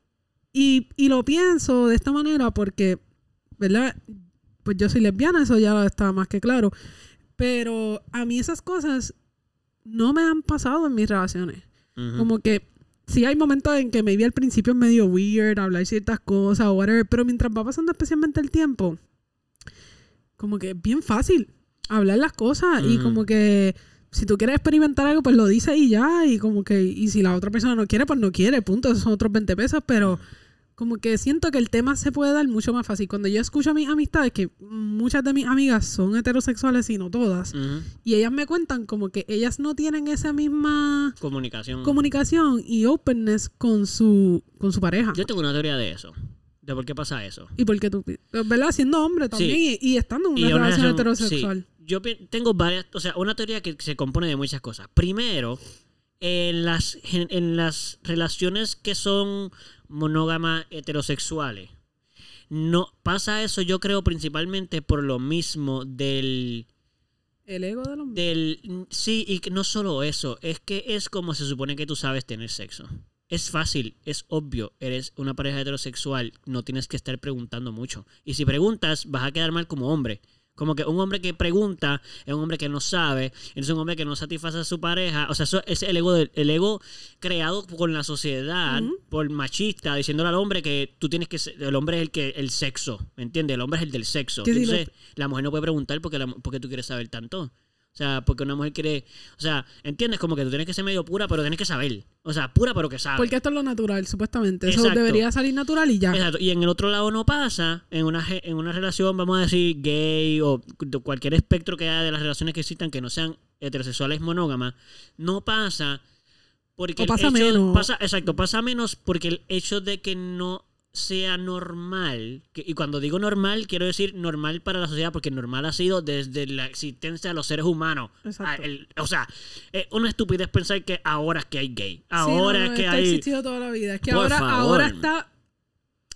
y, y lo pienso de esta manera porque, ¿verdad? Pues yo soy lesbiana, eso ya está más que claro. Pero a mí esas cosas no me han pasado en mis relaciones. Como que sí hay momentos en que maybe al principio es medio weird hablar ciertas cosas o whatever, pero mientras va pasando especialmente el tiempo, como que es bien fácil hablar las cosas y Ujú. como que si tú quieres experimentar algo, pues lo dices y ya, y como que, y si la otra persona no quiere, pues no quiere, punto, esos son otros 20 pesos, pero como que siento que el tema se puede dar mucho más fácil. Cuando yo escucho a mis amistades, que muchas de mis amigas son heterosexuales y no todas, y ellas me cuentan como que ellas no tienen esa misma Comunicación. comunicación y openness con su con su pareja. Yo tengo una teoría de eso. de por qué pasa eso. ¿Y por qué tú, verdad? Siendo hombre también y, y estando en una Y una relación relación- heterosexual. sí. Yo tengo varias, o sea, una teoría que se compone de muchas cosas. Primero, en las, en las relaciones que son monógamas heterosexuales, no pasa eso yo creo principalmente por lo mismo del El ego del hombre. del sí y que no solo eso es que es como se supone que tú sabes tener sexo. Es fácil es obvio eres una pareja heterosexual no tienes que estar preguntando mucho. Y si preguntas vas a quedar mal como hombre como que un hombre que pregunta es un hombre que no sabe. Es un hombre que no satisface a su pareja. O sea eso es el ego del- el ego creado con la sociedad por machista diciéndole al hombre que tú tienes que ser- el hombre es el que el sexo ¿me entiendes? el hombre es el del sexo. Entonces la mujer no puede preguntar porque, la, porque tú quieres saber tanto. O sea, porque una mujer quiere. O sea, ¿entiendes? Como que tú tienes que ser medio pura, pero tienes que saber. O sea, pura, pero que sabe. Porque esto es lo natural, supuestamente. Eso Exacto. debería salir natural y ya. Exacto. Y en el otro lado no pasa. En una, en una relación, vamos a decir, gay o cualquier espectro que haya de las relaciones que existan que no sean heterosexuales monógamas, no pasa. Porque O pasa hecho- menos. pasa- exacto, pasa menos porque el hecho de que no sea normal, que- y cuando digo normal, quiero decir normal para la sociedad, porque normal ha sido desde la existencia de los seres humanos. Exacto. Ah, el- o sea, es una estupidez pensar que ahora es que hay gay. Sí, Ahora no, es no, que esto ha hay. existido toda la vida. Es que Por ahora, favor. ahora está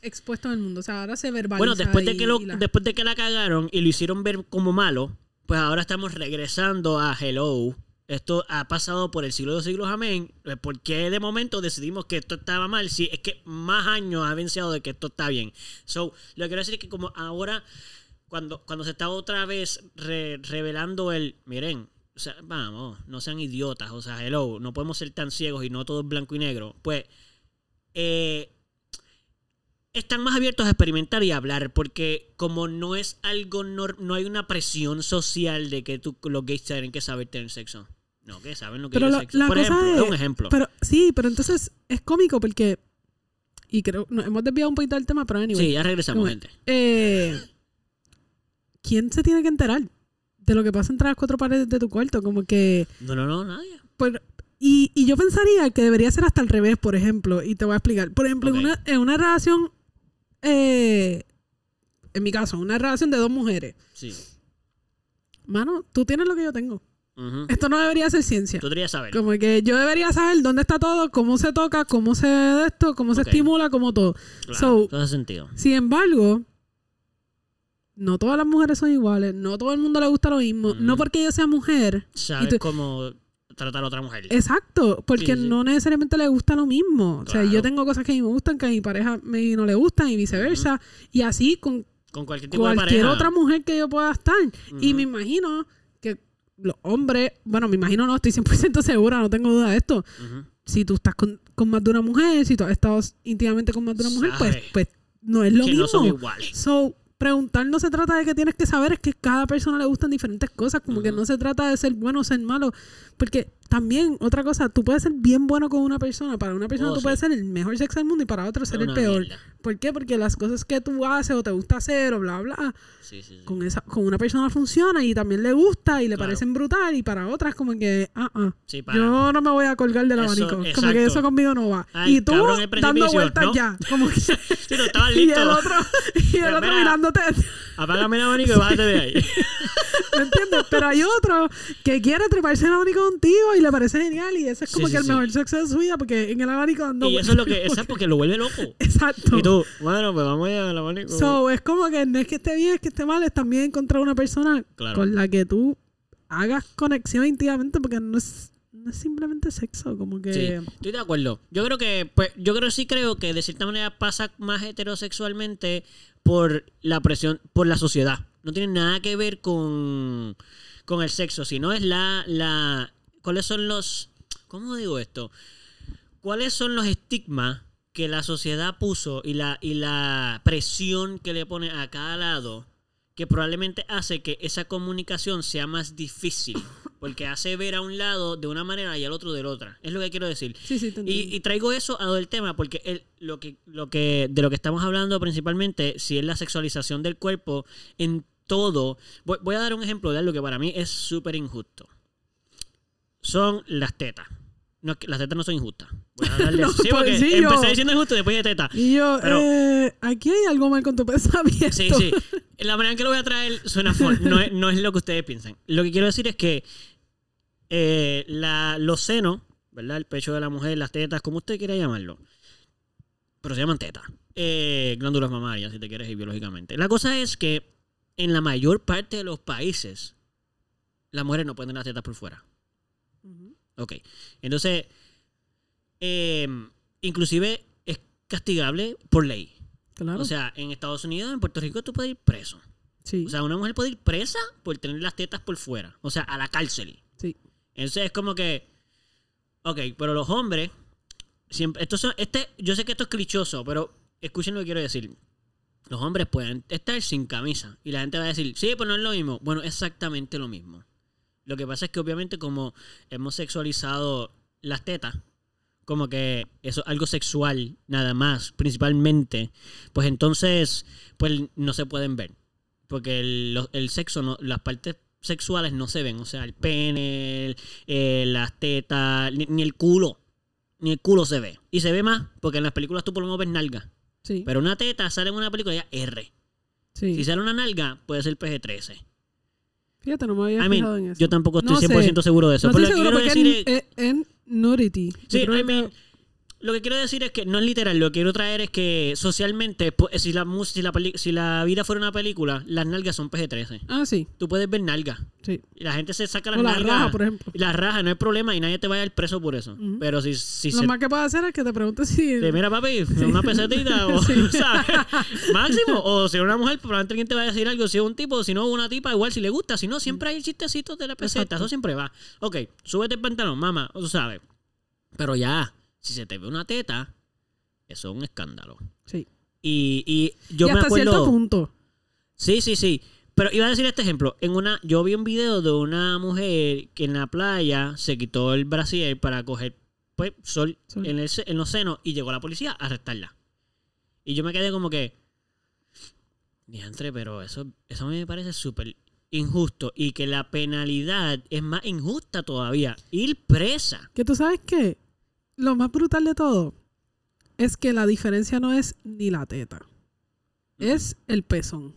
expuesto en el mundo. O sea, ahora se verbaliza. Bueno, después de que lo, la- después de que la cagaron y lo hicieron ver como malo, pues ahora estamos regresando a Hello. Esto ha pasado por el siglo de los siglos, amén. Eh, ¿Por qué de momento decidimos que esto estaba mal? Si es que más años ha vencido de que esto está bien. So, lo que quiero decir es que como ahora, cuando, cuando se está otra vez re- revelando el, miren, o sea, vamos, no sean idiotas, o sea, hello, no podemos ser tan ciegos y no todo es blanco y negro. Pues, eh, están más abiertos a experimentar y a hablar porque como no es algo nor- no hay una presión social de que tú, los gays tienen que saber tener sexo no que saben lo que Pero es sexo la por cosa ejemplo es- es un ejemplo Pero sí, pero entonces es cómico porque. Y creo. Nos hemos desviado un poquito del tema, pero anyway. sí ya regresamos Como- gente Eh, ¿Quién se tiene que enterar de lo que pasa entre las cuatro paredes de tu cuarto? Como que. no no no nadie Pues, y, y yo pensaría que debería ser hasta al revés, por ejemplo, y te voy a explicar. Por ejemplo, en, una, en una relación, eh, en mi caso, una relación de dos mujeres. sí Mano, tú tienes lo que yo tengo. Esto no debería ser ciencia. tú deberías saber Como que yo debería saber dónde está todo, cómo se toca, cómo se de esto, cómo se estimula, cómo todo. claro, so- todo hace sentido Sin embargo, no todas las mujeres son iguales, no todo el mundo le gusta lo mismo. No porque yo sea mujer. sabes tú- cómo tratar a otra mujer Exacto, porque Sí, sí, sí. no necesariamente le gusta lo mismo. O sea, yo tengo cosas que a mí me gustan, que a mi pareja me no le gustan y viceversa. Y así con con cualquier tipo de cualquier otra mujer que yo pueda estar. Y me imagino los hombres, bueno, me imagino no, estoy 100% segura, no tengo duda de esto. Si tú estás con, con más de una mujer, si tú has estado íntimamente con más de una mujer, pues, pues no es lo que mismo. no son iguales So, preguntar no se trata de que tienes que saber, es que cada persona le gustan diferentes cosas, como que no se trata de ser bueno o ser malo, porque también, otra cosa, tú puedes ser bien bueno con una persona, para una persona Oh, tú sí. puedes ser el mejor sexo del mundo y para otro ser el peor. mierda. ¿Por qué? Porque las cosas que tú haces o te gusta hacer o bla, bla, sí sí sí con, esa, con una persona funciona y también le gusta y le Claro. parecen brutal y para otras como que, ah, ah. Para. Yo no me voy a colgar del Eso, abanico. Como que eso conmigo no va. Ay, y tú cabrón, dando vueltas ¿no? ya. Como que, Sí, no, y listo. el otro, y el Pero otro mirándote. Apágame el abanico y bájate de ahí. ¿Me entiendes? Pero hay otro que quiere treparse en el abanico contigo y le parece genial. Y ese es como Sí, que sí, el sí. mejor sexo de su vida porque en el abanico dando y eso es lo que, eso es porque lo vuelve loco. Exacto. Y tú, bueno, pues vamos a al abanico. So, es como que no es que esté bien, es que esté mal, es también encontrar una persona Claro. con la que tú hagas conexión íntimamente porque no es, no es simplemente sexo, como que... Sí, estoy de acuerdo. Yo creo que, pues, yo creo sí creo que de cierta manera pasa más heterosexualmente por la presión, por la sociedad. No tiene nada que ver con, con el sexo, sino es la, la, ¿cuáles son los, cómo digo esto? ¿Cuáles son los estigmas que la sociedad puso y la, y la presión que le pone a cada lado que probablemente hace que esa comunicación sea más difícil? Porque hace ver a un lado de una manera y al otro de otra. Es lo que quiero decir. Sí, sí, Y, y traigo eso a del tema porque el- lo que, lo que, de lo que estamos hablando principalmente, si es la sexualización del cuerpo en todo. Voy, voy a dar un ejemplo de algo que para mí es súper injusto. Son las tetas. No, las tetas no son injustas. Voy a No, eso. Sí, pues porque sí, yo- empecé diciendo injusto y después de teta. Y yo, Pero- eh, aquí hay algo mal con tu pensamiento. Sí, sí. La manera en que lo voy a traer suena fun. No no es lo que ustedes piensan. Lo que quiero decir es que eh, la, los senos, ¿verdad? El pecho de la mujer, las tetas, como usted quiera llamarlo. Pero se llaman tetas. Eh, glándulas mamarias, si te quieres ir biológicamente. La cosa es que en la mayor parte de los países, las mujeres no pueden tener las tetas por fuera. Ujú. Ok. Entonces, eh, inclusive es castigable por ley. Claro. O sea, en Estados Unidos, en Puerto Rico, tú puedes ir preso. sí, O sea, una mujer puede ir presa por tener las tetas por fuera. O sea, a la cárcel. Entonces es como que. Ok, pero los hombres. Siempre. Esto son, este, yo sé que esto es clichoso, pero escuchen lo que quiero decir. Los hombres pueden estar sin camisa. Y la gente va a decir, sí, pero no es lo mismo. Bueno, exactamente lo mismo. Lo que pasa es que obviamente como hemos sexualizado las tetas, como que eso es algo sexual nada más, principalmente, pues entonces pues no se pueden ver. Porque el, el sexo, no, las partes sexuales no se ven. O sea, el pene, el- eh, las tetas, ni, ni el culo. Ni el culo se ve. Y se ve más, porque en las películas tú por lo menos ves nalga. Sí, Pero una teta sale en una película ya R. sí. Si sale una nalga, puede ser PG-13. Fíjate, no me había I mean, en eso. yo tampoco estoy No sé. 100% seguro de eso. no pero estoy lo que quiero decir es... en, en nudity. Sí, I que- mean, lo que quiero decir es que no es literal, lo que quiero traer es que socialmente, pues, si la, si la, si la vida fuera una película, las nalgas son PG-13. Ah, sí, Tú puedes ver nalgas. sí. Y la gente se saca las O la nalgas. raja, por ejemplo. Y la raja, no hay problema y nadie te vaya al preso por eso. Pero si, si Lo se más que puedo hacer es que te preguntes si... te mira papi, una pesetita o Sí. ¿sabes? máximo. O si es una mujer, probablemente alguien te va a decir algo. Si es un tipo, si no una tipa, igual si le gusta. Si no, siempre hay chistecitos de la peseta. Exacto. Eso siempre va. Ok, súbete el pantalón, mamá, tú sabes. Pero ya, si se te ve una teta, eso es un escándalo. Sí. Y, y yo y me hasta cierto acuerdo. punto. Sí, sí, sí. Pero iba a decir este ejemplo. En una, yo vi un video de una mujer que en la playa se quitó el brasier para coger pues, sol, Sol. En, el se- en los senos y llegó la policía a arrestarla. Y yo me quedé como que. Diantre, pero eso, eso a mí me parece súper injusto. Y que la penalidad es más injusta todavía. Ir presa. Que tú sabes que lo más brutal de todo es que la diferencia no es ni la teta. Es el pezón.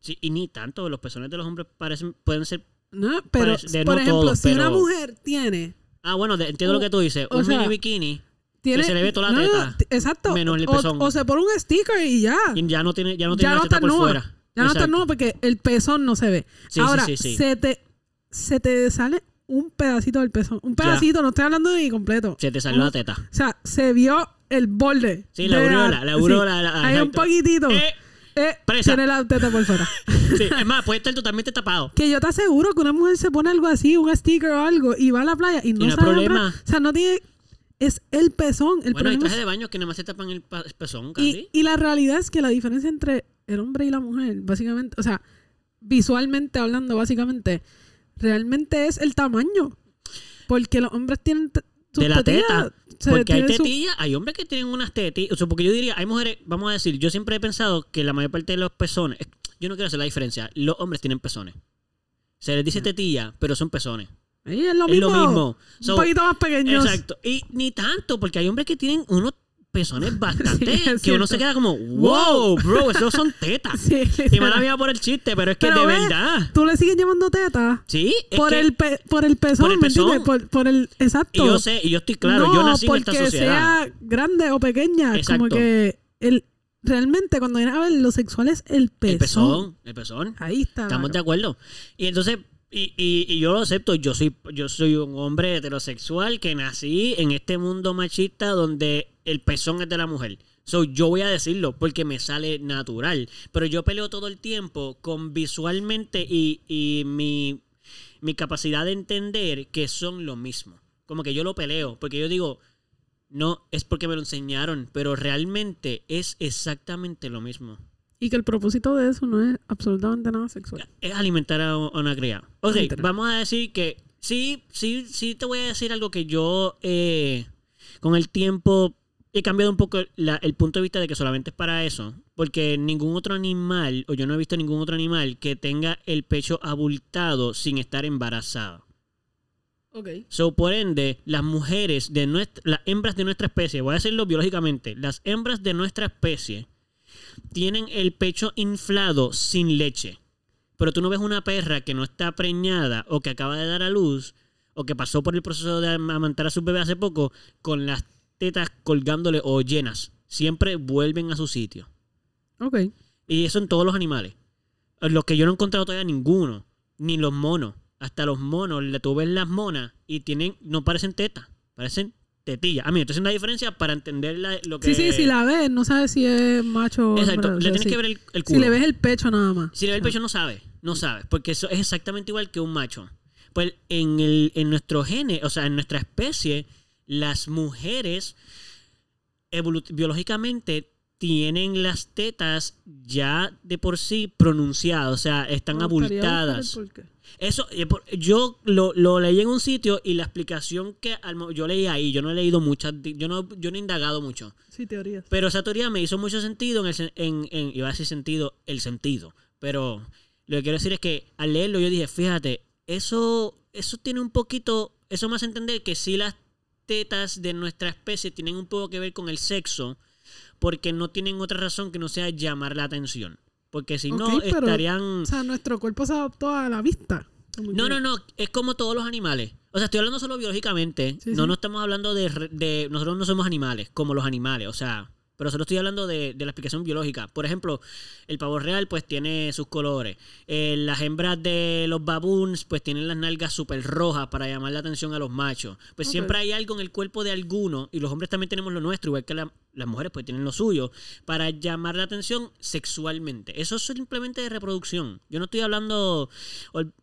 Sí, y ni tanto. Los pezones de los hombres parecen, pueden ser. ¿no? Pero, de por no ejemplo, todos, si una mujer tiene... Ah, bueno, de- entiendo O- lo que tú dices. o Un sea, mini bikini. tiene se le ve toda la no, teta, exacto. menos el O- pezón. O, se pone un sticker y ya. Y ya no tiene, ya no Ya tiene no la teta por fuera. Ya no está nuevo porque el pezón no se ve. Sí, sí, Ahora, sí, sí. Se, te, se te sale un pedacito del pezón. Un Ya. pedacito, no estoy hablando de completo. Se te salió Un- la teta. O sea, se vio el borde. Sí, la aureola, la aureola, la- Hay un poquitito. Eh, Eh, presa. tiene la teta por fuera. sí, es más, puede estar totalmente tapado. que yo te aseguro que una mujer se pone algo así, un sticker o algo, y va a la playa y no, no hay sabe problema. O sea, no tiene. Es el pezón. El bueno, hay trajes es- de baño que nada más se tapan el pezón, y, casi. y la realidad es que la diferencia entre el hombre y la mujer, básicamente, o sea, visualmente hablando, básicamente, realmente es el tamaño. Porque los hombres tienen De la tetillas, teta. Porque hay su- tetillas, hay hombres que tienen unas tetillas. O sea, porque yo diría, hay mujeres, vamos a decir, yo siempre he pensado que la mayor parte de los pezones, es- yo no quiero hacer la diferencia, los hombres tienen pezones. Se les dice tetilla, pero son pezones. Ahí es lo es mismo. lo mismo. So, un poquito más pequeños. Exacto. Y ni tanto, porque hay hombres que tienen unos pezones bastante Sí, que uno se queda como, wow, bro, esos son tetas. Sí, Y literal. mala mía por el chiste, pero es que Pero de ve, verdad. Tú le sigues llamando teta. Sí, es por, que- el pe- por el pezón, por el ¿me pezón. Por, por el. Exacto. Y yo sé, y yo estoy claro, no, yo nací en esta sociedad. sea grande o pequeña. Como Exacto. que el, realmente cuando viene a ver lo sexual es el pezón. El pezón, el pezón. Ahí está. Estamos la- de acuerdo. Y entonces, y, y, y yo lo acepto, yo soy, yo soy un hombre heterosexual que nací en este mundo machista donde el pezón es de la mujer. So, yo voy a decirlo porque me sale natural. Pero yo peleo todo el tiempo con visualmente y, y mi, mi capacidad de entender que son lo mismo. Como que yo lo peleo, porque yo digo, no es porque me lo enseñaron, pero realmente es exactamente lo mismo. Y que el propósito de eso no es absolutamente nada sexual. Es alimentar a, una cría. Ok, vamos a decir que sí, sí, sí te voy a decir algo que yo eh, con el tiempo he cambiado un poco la- el punto de vista de que solamente es para eso. Porque ningún otro animal, o yo no he visto ningún otro animal que tenga el pecho abultado sin estar embarazado. Ok. So, por ende, las mujeres de nuestra, las hembras de nuestra especie, voy a decirlo biológicamente, las hembras de nuestra especie tienen el pecho inflado sin leche. Pero tú no ves una perra que no está preñada o que acaba de dar a luz o que pasó por el proceso de amamantar a su bebé hace poco con las tetas colgándole o llenas. Siempre vuelven a su sitio. Ok. Y eso en todos los animales. Los que yo no he encontrado todavía ninguno. Ni los monos. Hasta los monos, tú ves las monas y tienen, no parecen tetas, parecen tetillas. A mí, estoy haciendo la diferencia para entender la- lo que... Sí, sí, si la ves, no sabes si es macho o Exacto, le tienes sí. que ver el, el culo. Si le ves el pecho nada más. Si le ves el pecho no sabe, no sabe, porque eso es exactamente igual que un macho. Pues en, el, en nuestro gene, o sea, en nuestra especie, las mujeres biológicamente tienen las tetas ya de por sí pronunciadas, o sea, están el abultadas. Eso, eh, yo lo, lo leí en un sitio y la explicación que yo leí ahí, yo no he leído muchas, yo no, yo no he indagado mucho. Sí, teorías. Pero esa teoría me hizo mucho sentido en el en, en- iba a decir sentido, el sentido. Pero lo que quiero decir es que al leerlo yo dije, fíjate, eso, eso tiene un poquito, eso me hace entender que sí las tetas de nuestra especie tienen un poco que ver con el sexo, porque no tienen otra razón que no sea llamar la atención. Porque si no, pero- estarían... O sea, nuestro cuerpo se adaptó a la vista. No, no, no, es como todos los animales. O sea, estoy hablando solo biológicamente. Sí, no, sí. no estamos hablando de- Nosotros no somos animales, como los animales. O sea, pero solo estoy hablando de, de la explicación biológica. Por ejemplo, el pavo real, pues tiene sus colores. Eh, las hembras de los baboons, pues tienen las nalgas súper rojas para llamar la atención a los machos. Pues siempre hay algo en el cuerpo de alguno, y los hombres también tenemos lo nuestro, igual que la- las mujeres, pues tienen lo suyo, para llamar la atención sexualmente. Eso es simplemente de reproducción. Yo no estoy hablando.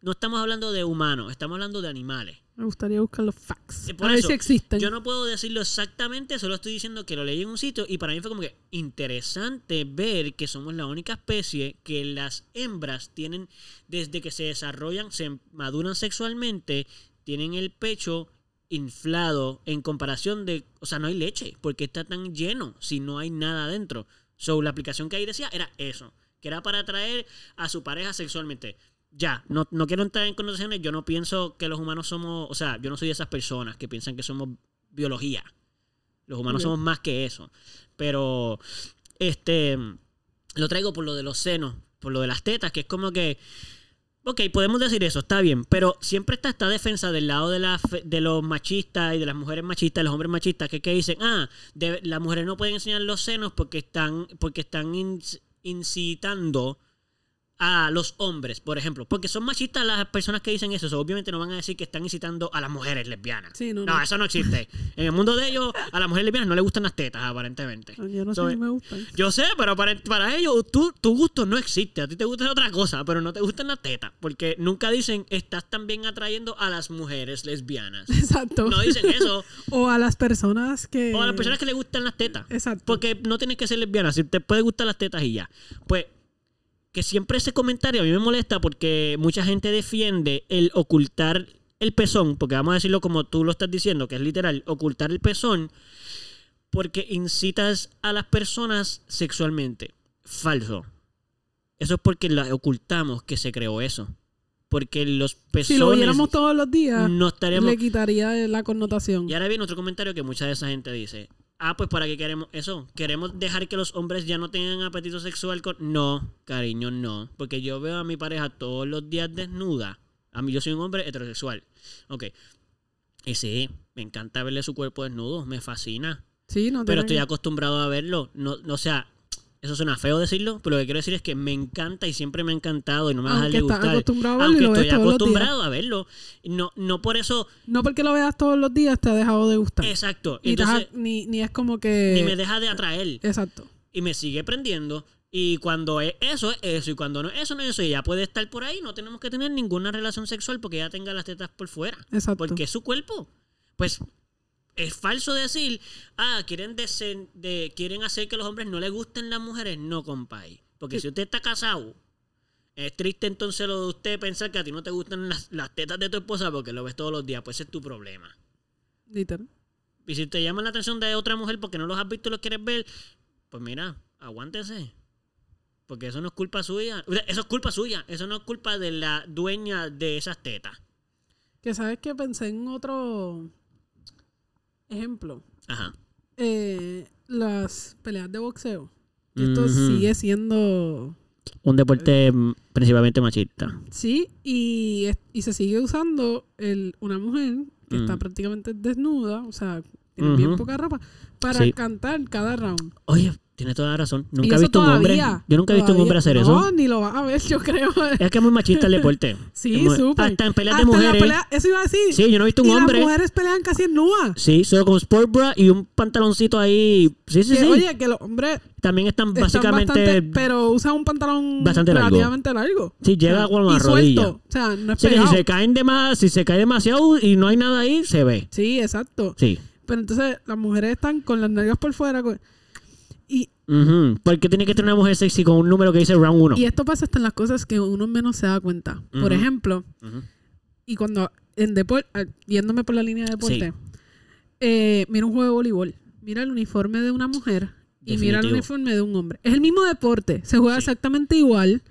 No estamos hablando de humanos, estamos hablando de animales. Me gustaría buscar los facts. Por a ver eso, si existen. Yo no puedo decirlo exactamente, solo estoy diciendo que lo leí en un sitio y para mí fue como que interesante ver que somos la única especie que las hembras tienen, desde que se desarrollan, se maduran sexualmente, tienen el pecho inflado en comparación de, o sea, no hay leche, porque está tan lleno si no hay nada adentro. So, la aplicación que ahí decía era eso, que era para atraer a su pareja sexualmente. Ya, no, no quiero entrar en conversaciones, yo no pienso que los humanos somos, o sea, yo no soy de esas personas que piensan que somos biología. Los humanos somos más que eso. Pero, este, lo traigo por lo de los senos, por lo de las tetas, que es como que, ok, podemos decir eso, está bien, pero siempre está esta defensa del lado de, la, fe- de los machistas y de las mujeres machistas, de los hombres machistas, que, que dicen, ah, de- las mujeres no pueden enseñar los senos porque están, porque están incitando a los hombres, por ejemplo. Porque son machistas las personas que dicen eso. So, obviamente no van a decir que están incitando a las mujeres lesbianas. Sí, no, no, no. eso no existe. En el mundo de ellos, a las mujeres lesbianas no les gustan las tetas, aparentemente. Yo no So, sé si me gustan. Yo sé, pero para, para ellos tu, tu gusto no existe. A ti te gusta otra cosa, pero no te gustan las tetas. Porque nunca dicen, estás también atrayendo a las mujeres lesbianas. Exacto. No dicen eso. o a las personas que. O a las personas que les gustan las tetas. Exacto. Porque no tienes que ser lesbiana, si te puede gustar las tetas y ya. Pues que siempre ese comentario a mí me molesta porque mucha gente defiende el ocultar el pezón, porque vamos a decirlo como tú lo estás diciendo, que es literal, ocultar el pezón, porque incitas a las personas sexualmente. Falso. Eso es porque la ocultamos que se creó eso. Porque los pezones si lo viéramos todos los días, no estaríamos le quitaría la connotación. y ahora viene otro comentario que mucha de esa gente dice. Ah, pues ¿para qué queremos eso? ¿Queremos dejar que los hombres ya no tengan apetito sexual? Con... No, cariño, no. Porque yo veo a mi pareja todos los días desnuda. A mí yo soy un hombre heterosexual. Ok. Sí, me encanta verle su cuerpo desnudo. Me fascina. Sí, no Pero estoy que- acostumbrado a verlo. No, no, o sea, eso suena feo decirlo, pero lo que quiero decir es que me encanta y siempre me ha encantado y no me va a dejar de gustar. acostumbrado a Aunque lo estoy acostumbrado a verlo. No, no por eso. No porque lo veas todos los días te ha dejado de gustar. Exacto. Y te Entonces, ni, ni es como que. ni me deja de atraer. Exacto. y me sigue prendiendo. Y cuando es eso, es eso. Y cuando no es eso, no es eso. Y ya puede estar por ahí. No tenemos que tener ninguna relación sexual porque ella tenga las tetas por fuera. Exacto. Porque es su cuerpo. Pues es falso decir, ah, quieren, desen- de, quieren hacer que los hombres no les gusten las mujeres. No, compay. Porque si usted está casado, es triste entonces lo de usted pensar que a ti no te gustan las, las tetas de tu esposa porque lo ves todos los días. Pues ese es tu problema. Literal. Y si te llaman la atención de otra mujer porque no los has visto y los quieres ver, pues mira, aguántese. Porque eso no es culpa suya. Eso es culpa suya. Eso no es culpa de la dueña de esas tetas. Que sabes que pensé en otro ejemplo. Ajá. Eh, las peleas de boxeo. Que esto sigue siendo. Un deporte mm, principalmente machista. Sí, y, y se sigue usando el, una mujer que está Mm. prácticamente desnuda, o sea, tiene bien poca ropa, para Sí. cantar cada round. Oye, tienes toda la razón. Nunca he visto un hombre. Yo nunca he visto un hombre hacer no, eso. ni lo vas a ver, yo creo. Es que es muy machista el deporte. Sí, súper. Hasta en peleas de Hasta mujeres. pelea- eso iba a decir. Sí, yo no he visto un y hombre. las mujeres pelean casi en nua. Sí, solo con sport bra y un pantaloncito ahí. Sí, sí, Que, sí. Oye, que los hombres También están están básicamente. bastante, pero usan un pantalón bastante largo. relativamente largo. Sí, llega con la rodilla. suelto. O sea, no es que si se caen de más, si se cae demasiado y no hay nada ahí, se ve. Sí, exacto. Sí. Pero entonces las mujeres están con las nalgas por fuera. con- Y, Ujú. ¿Por qué tiene que tener una mujer sexy con un número que dice round 1? y esto pasa hasta en las cosas que uno menos se da cuenta. Por ejemplo, y cuando en deporte, yéndome por la línea de deporte, eh, mira un juego de voleibol, mira el uniforme de una mujer y mira el uniforme de un hombre. Es el mismo deporte, se juega Sí. exactamente igual,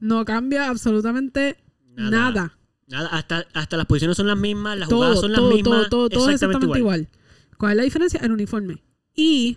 no cambia absolutamente Nada. nada. Nada, hasta, hasta las posiciones son las mismas, las Todo, jugadas son las todo, mismas. todo, todo, exactamente, exactamente igual. igual. ¿Cuál es la diferencia? El uniforme. Y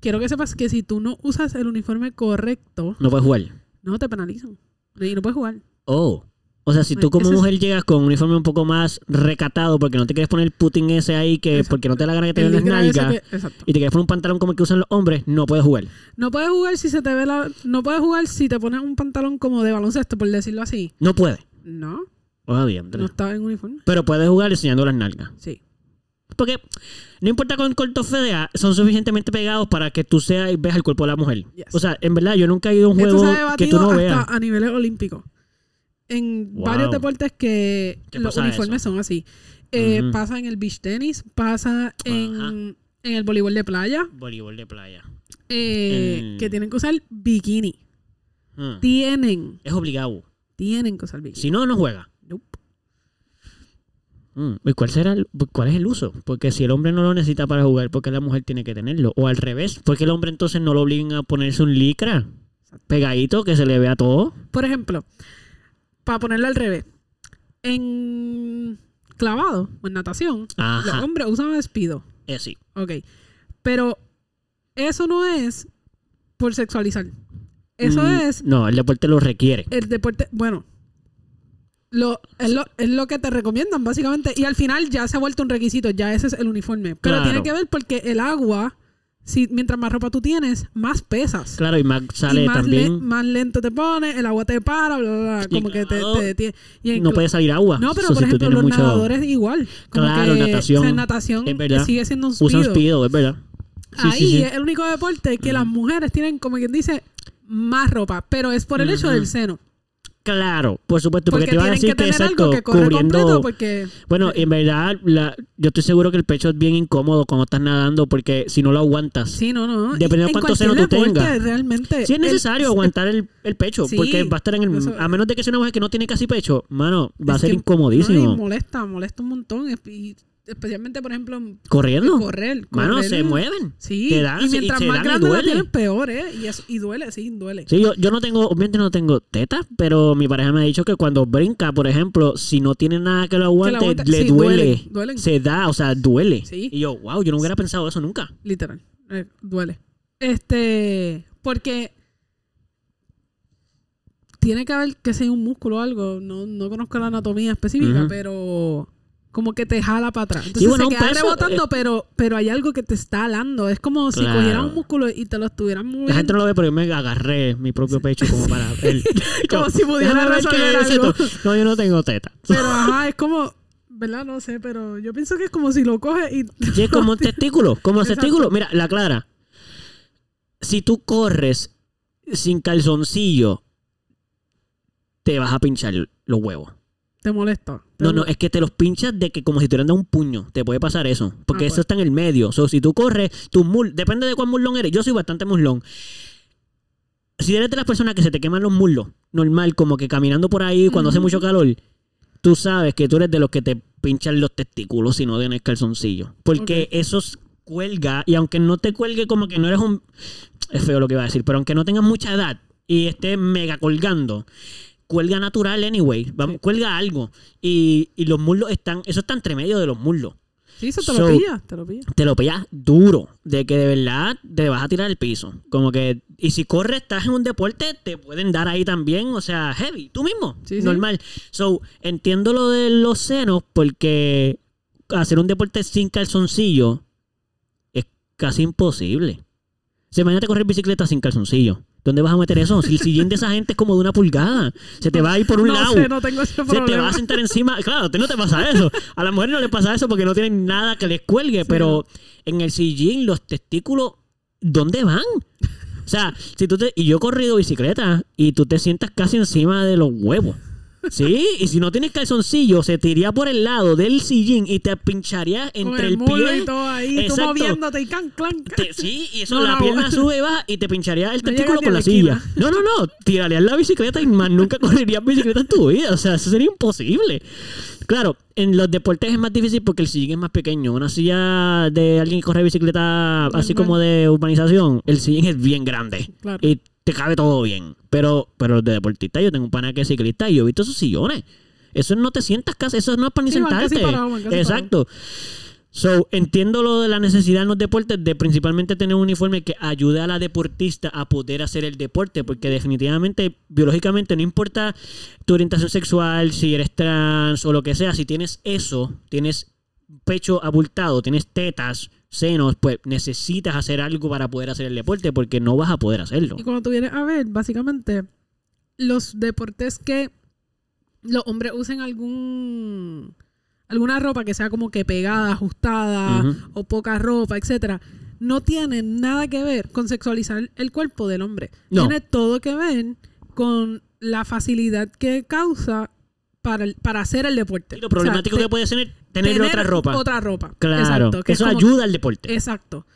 quiero que sepas que si tú no usas el uniforme correcto, No puedes jugar. no te penalizan. Y no puedes jugar. Oh. O sea, si tú como mujer llegas con un uniforme un poco más recatado porque no te quieres poner el putin ese ahí que Exacto. porque no te da la gana que te vean las nalgas y te quieres poner un pantalón como el que usan los hombres, no puedes jugar. No puedes jugar si se te ve la. No puedes jugar si te pones un pantalón como de baloncesto, por decirlo así. No puedes. No, diantre. no estaba en uniforme. Pero puedes jugar enseñando las nalgas. Sí. Porque no importa con cortos fedea, son suficientemente pegados para que tú seas y veas el cuerpo de la mujer. Yes. O sea, en verdad, yo nunca he ido a un Esto juego se ha que tú no hasta veas. a niveles olímpicos. En Wow. varios deportes que ¿Qué los uniformes son así. Eh. Pasa en el beach tenis, pasa en, en el voleibol de playa, Voleibol de playa. eh, En- que tienen que usar bikini. Mm. Tienen, Es obligado. tienen que usar bikini. Si no, no juega. Mm. ¿Y cuál será el- cuál es el uso? Porque si el hombre no lo necesita para jugar, ¿por qué la mujer tiene que tenerlo? O al revés, ¿por qué el hombre entonces no lo obligan a ponerse un licra? Pegadito, que se le vea todo. Por ejemplo, para ponerlo al revés, en clavado o en natación, Ajá. los hombres usan despido. Eh, sí. Ok. Pero eso no es por sexualizar. Eso Mm, es No, el deporte lo requiere. el deporte. Bueno. Lo, es, lo, es lo que te recomiendan, básicamente. Y al final ya se ha vuelto un requisito. Ya ese es el uniforme. Pero Claro. tiene que ver porque el agua, si mientras más ropa tú tienes, más pesas. Claro, y Mac sale y más, le- también. más lento te pones, el agua te para, bla, bla, bla, Y como que te, detiene. Y en No puede salir agua. no, pero So, por ejemplo, los mucho- nadadores igual. Como Claro, que, natación. O sea, natación Es verdad. sigue siendo un Usan speedo. speedo, es verdad. Sí, Ahí sí, sí. es el único deporte que las mujeres tienen, como quien dice, más ropa. Pero es por el hecho Ujú. del seno. Claro, por supuesto, porque, Porque te iba a decir que exacto, que cubriendo... porque... Bueno, en verdad, la- yo estoy seguro que el pecho es bien incómodo cuando estás nadando porque si no lo aguantas. Sí, no, no. Dependiendo de cuánto seno tú tengas. Realmente. Sí es el- necesario aguantar el, el pecho Sí, porque va a estar en el... eso- A menos de que sea una mujer que no tiene casi pecho, mano, va a ser que- incomodísimo. no, molesta, molesta un montón. Y especialmente, por ejemplo, Corriendo. correr. Mano, correr. se mueven. Sí, Te dan, y mientras más grande la tienes, peor, ¿eh? Y, eso- y duele, sí, duele. Sí, yo, yo no tengo, obviamente no tengo tetas, pero mi pareja me ha dicho que cuando brinca, por ejemplo, si no tiene nada que lo aguante, aguante, le sí, duele. duelen, duelen. Se da, o sea, duele. Sí. Y yo, wow, yo no hubiera pensado eso nunca. Literal. eh, duele. Este. Porque. Tiene que haber que sea un músculo o algo. No, no conozco la anatomía específica, pero. Como que te jala para atrás. Entonces bueno, se queda peso, rebotando, eh. pero, pero hay algo que te está alando. Es como si Claro. cogieran un músculo y te lo estuvieran moviendo. La gente no lo ve, pero yo me agarré mi propio pecho como para ver. Como si pudiera resolver es algo. No, yo no tengo teta. Pero ajá, es como. ¿Verdad? No sé, pero yo pienso que es como si lo coges y. Sí, es como un testículo, como un Exacto. testículo. Mira, la clara. Si tú corres sin calzoncillo, te vas a pinchar los huevos. Te molesta. Te No, no, es que te los pinchas de que como si te hubieran dado un puño. Te puede pasar eso. Porque Ah, eso pues. está en el medio. O sea, si tú corres, tu mul, depende de cuán mulón eres. Yo soy bastante mulón. Si eres de las personas que se te queman los muslos, normal, como que caminando por ahí cuando hace mucho calor, tú sabes que tú eres de los que te pinchan los testículos si no tienes calzoncillo. Porque Ok. eso s- cuelga, y aunque no te cuelgue como que no eres un... Es feo lo que iba a decir, pero aunque no tengas mucha edad y estés mega colgando, cuelga natural anyway. Vamos, Cuelga algo. Y, y los muslos están, eso está entre medio de los muslos. Sí, eso te So- lo pilla, te lo pilla. Te lo pillas duro, de que de verdad te vas a tirar al piso. Como que, y si corres, estás en un deporte, te pueden dar ahí también, o sea, heavy, tú mismo, Sí, sí. normal. So, entiendo lo de los senos, porque hacer un deporte sin calzoncillo es casi imposible. O sea, imagínate correr bicicleta sin calzoncillo. ¿Dónde vas a meter eso? Si el sillín de esa gente es como de una pulgada, se te va a ir por un no lado. sé, no tengo ese Se te va a sentar encima. Claro, a ti no te pasa eso. A las mujeres no les pasa eso porque no tienen nada que les cuelgue. pero en el sillín, los testículos, ¿dónde van? O sea, si tú te. Y yo he corrido bicicleta y tú te sientas casi encima de los huevos. Sí, y si no tienes calzoncillo, se te iría por el lado del sillín y te pincharía Con entre el el, pie. y todo ahí, tú Exacto. moviéndote y can, clan, can. Te- sí, y eso, No, la no, pierna sube y baja y te pincharía el No testículo con la la silla. No, no, no. Tirarías la bicicleta y más nunca correrías bicicleta en tu vida. O sea, eso sería imposible. Claro, en los deportes es más difícil porque el sillín es más pequeño. Una silla de alguien que corre bicicleta así como de urbanización, el sillín es bien grande. Claro. Y te cabe todo bien. Pero, pero los de deportistas, yo tengo un pana que es ciclista y yo he visto esos sillones. Eso no te sientas casi, eso no es para ni Sí, van casi sentarte. van Exacto. So, entiendo lo de la necesidad en los deportes de principalmente tener un uniforme que ayude a la deportista a poder hacer el deporte, porque definitivamente, biológicamente, no importa tu orientación sexual, si eres trans o lo que sea, si tienes eso, tienes pecho abultado, tienes tetas, senos, pues necesitas hacer algo para poder hacer el deporte, porque no vas a poder hacerlo. Y cuando tú vienes a ver, básicamente, los deportes que los hombres usen algún alguna ropa que sea como que pegada, ajustada o poca ropa, etcétera, no tienen nada que ver con sexualizar el cuerpo del hombre. No. Tiene todo que ver con la facilidad que causa para, el- para hacer el deporte. Y lo O sea, problemático te- que puede ser tener, otra ropa. Otra ropa. claro, Exacto, que es eso ayuda al deporte. Exacto.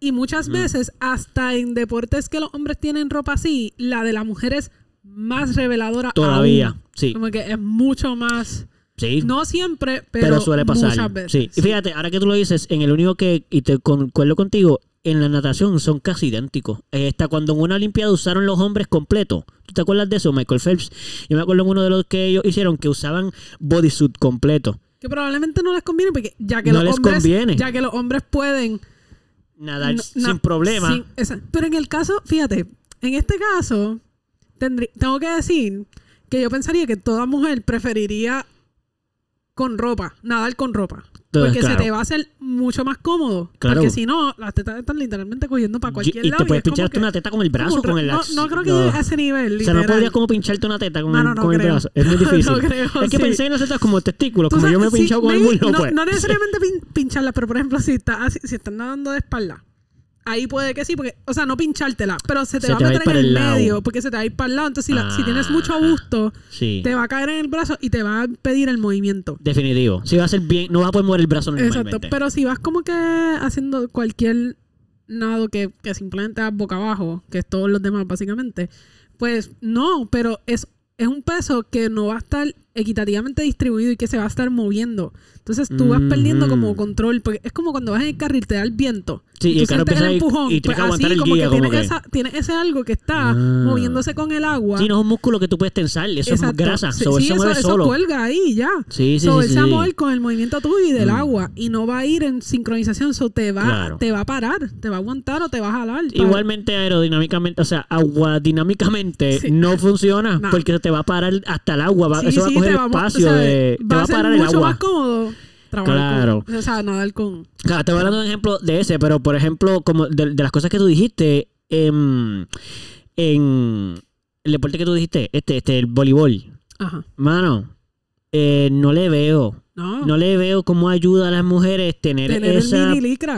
Y muchas Mm. veces, hasta en deportes que los hombres tienen ropa así, la de la mujer es más reveladora. Todavía, aún. sí. Como que es mucho más. Sí. No siempre, pero, pero, suele pasar. muchas veces. Sí. Y fíjate, ahora que tú lo dices, en el único que, y te concuerdo contigo, en la natación son casi idénticos. Hasta cuando en una Olimpiada usaron los hombres completos. ¿Tú te acuerdas de eso, Michael Phelps? Yo me acuerdo en uno de los que ellos hicieron que usaban bodysuit completo. Que probablemente no les conviene porque ya que No los hombres. conviene. Ya que los hombres pueden. Nadar no- sin na- problema. sin- esa- pero en el caso, fíjate, en este caso, tendrí- tengo que decir que yo pensaría que toda mujer preferiría con ropa, nadar con ropa. Porque claro. se te va a hacer mucho más cómodo. Claro. Porque si no, las tetas están literalmente cogiendo para cualquier y lado. te puedes que- una teta con el brazo, con el no, no creo que no. a ese nivel. O sea, no podrías como pincharte una teta con, No, el, no, con el brazo. Es muy difícil. No creo, es que sí. pensé en las tetas como testículos, como yo me he pinchado con el muslo, no, pues. no necesariamente pin- pincharla, pero por ejemplo, si, está así- si están nadando de espalda, ahí puede que sí, porque, o sea, no pinchártela, pero se te Se va te a va a ir meter en el lado. medio, porque se te va a ir para el lado. Entonces, si, la- si tienes mucho Ah, gusto, Sí. te va a caer en el brazo y te va a pedir el movimiento. Definitivo. Si va a ser bien, no vas a poder mover el brazo normalmente. Exacto. Pero si vas como que haciendo cualquier nado que, que simplemente vas boca abajo, que es todos los demás básicamente, pues no, pero es, es un peso que no va a estar equitativamente distribuido y que se va a estar moviendo. Entonces tú vas perdiendo como control, porque es como cuando vas en el carril, te da el viento. Sí, y tú el ir- empujón. y que pues así, el como guía, que como tienes, que- esa- tienes ese algo que está Ah. moviéndose con el agua. Sí, no es un músculo que tú puedes tensar. Eso Exacto. es grasa. Sí, So, sí, eso, mueve eso solo. cuelga ahí ya. Sí, sí, So, sí, él se va a mover con el movimiento tuyo y del Mm. agua y no va a ir en sincronización, so te va, Claro. te va a parar, te va a aguantar o te va a jalar. para- Igualmente aerodinámicamente, o sea, aguadinámicamente no funciona porque te va a parar hasta el agua. va- eso va a coger va espacio o sea, de... Te va va a parar el agua. más cómodo trabajar Claro. con, o sea, nadar con Claro, te voy hablando de un ejemplo de ese, pero por ejemplo, como de, de las cosas que tú dijiste, em, en el deporte que tú dijiste, este, este, el voleibol, ajá. mano, eh, no le veo, No, no le veo cómo ayuda a las mujeres tener, tener esa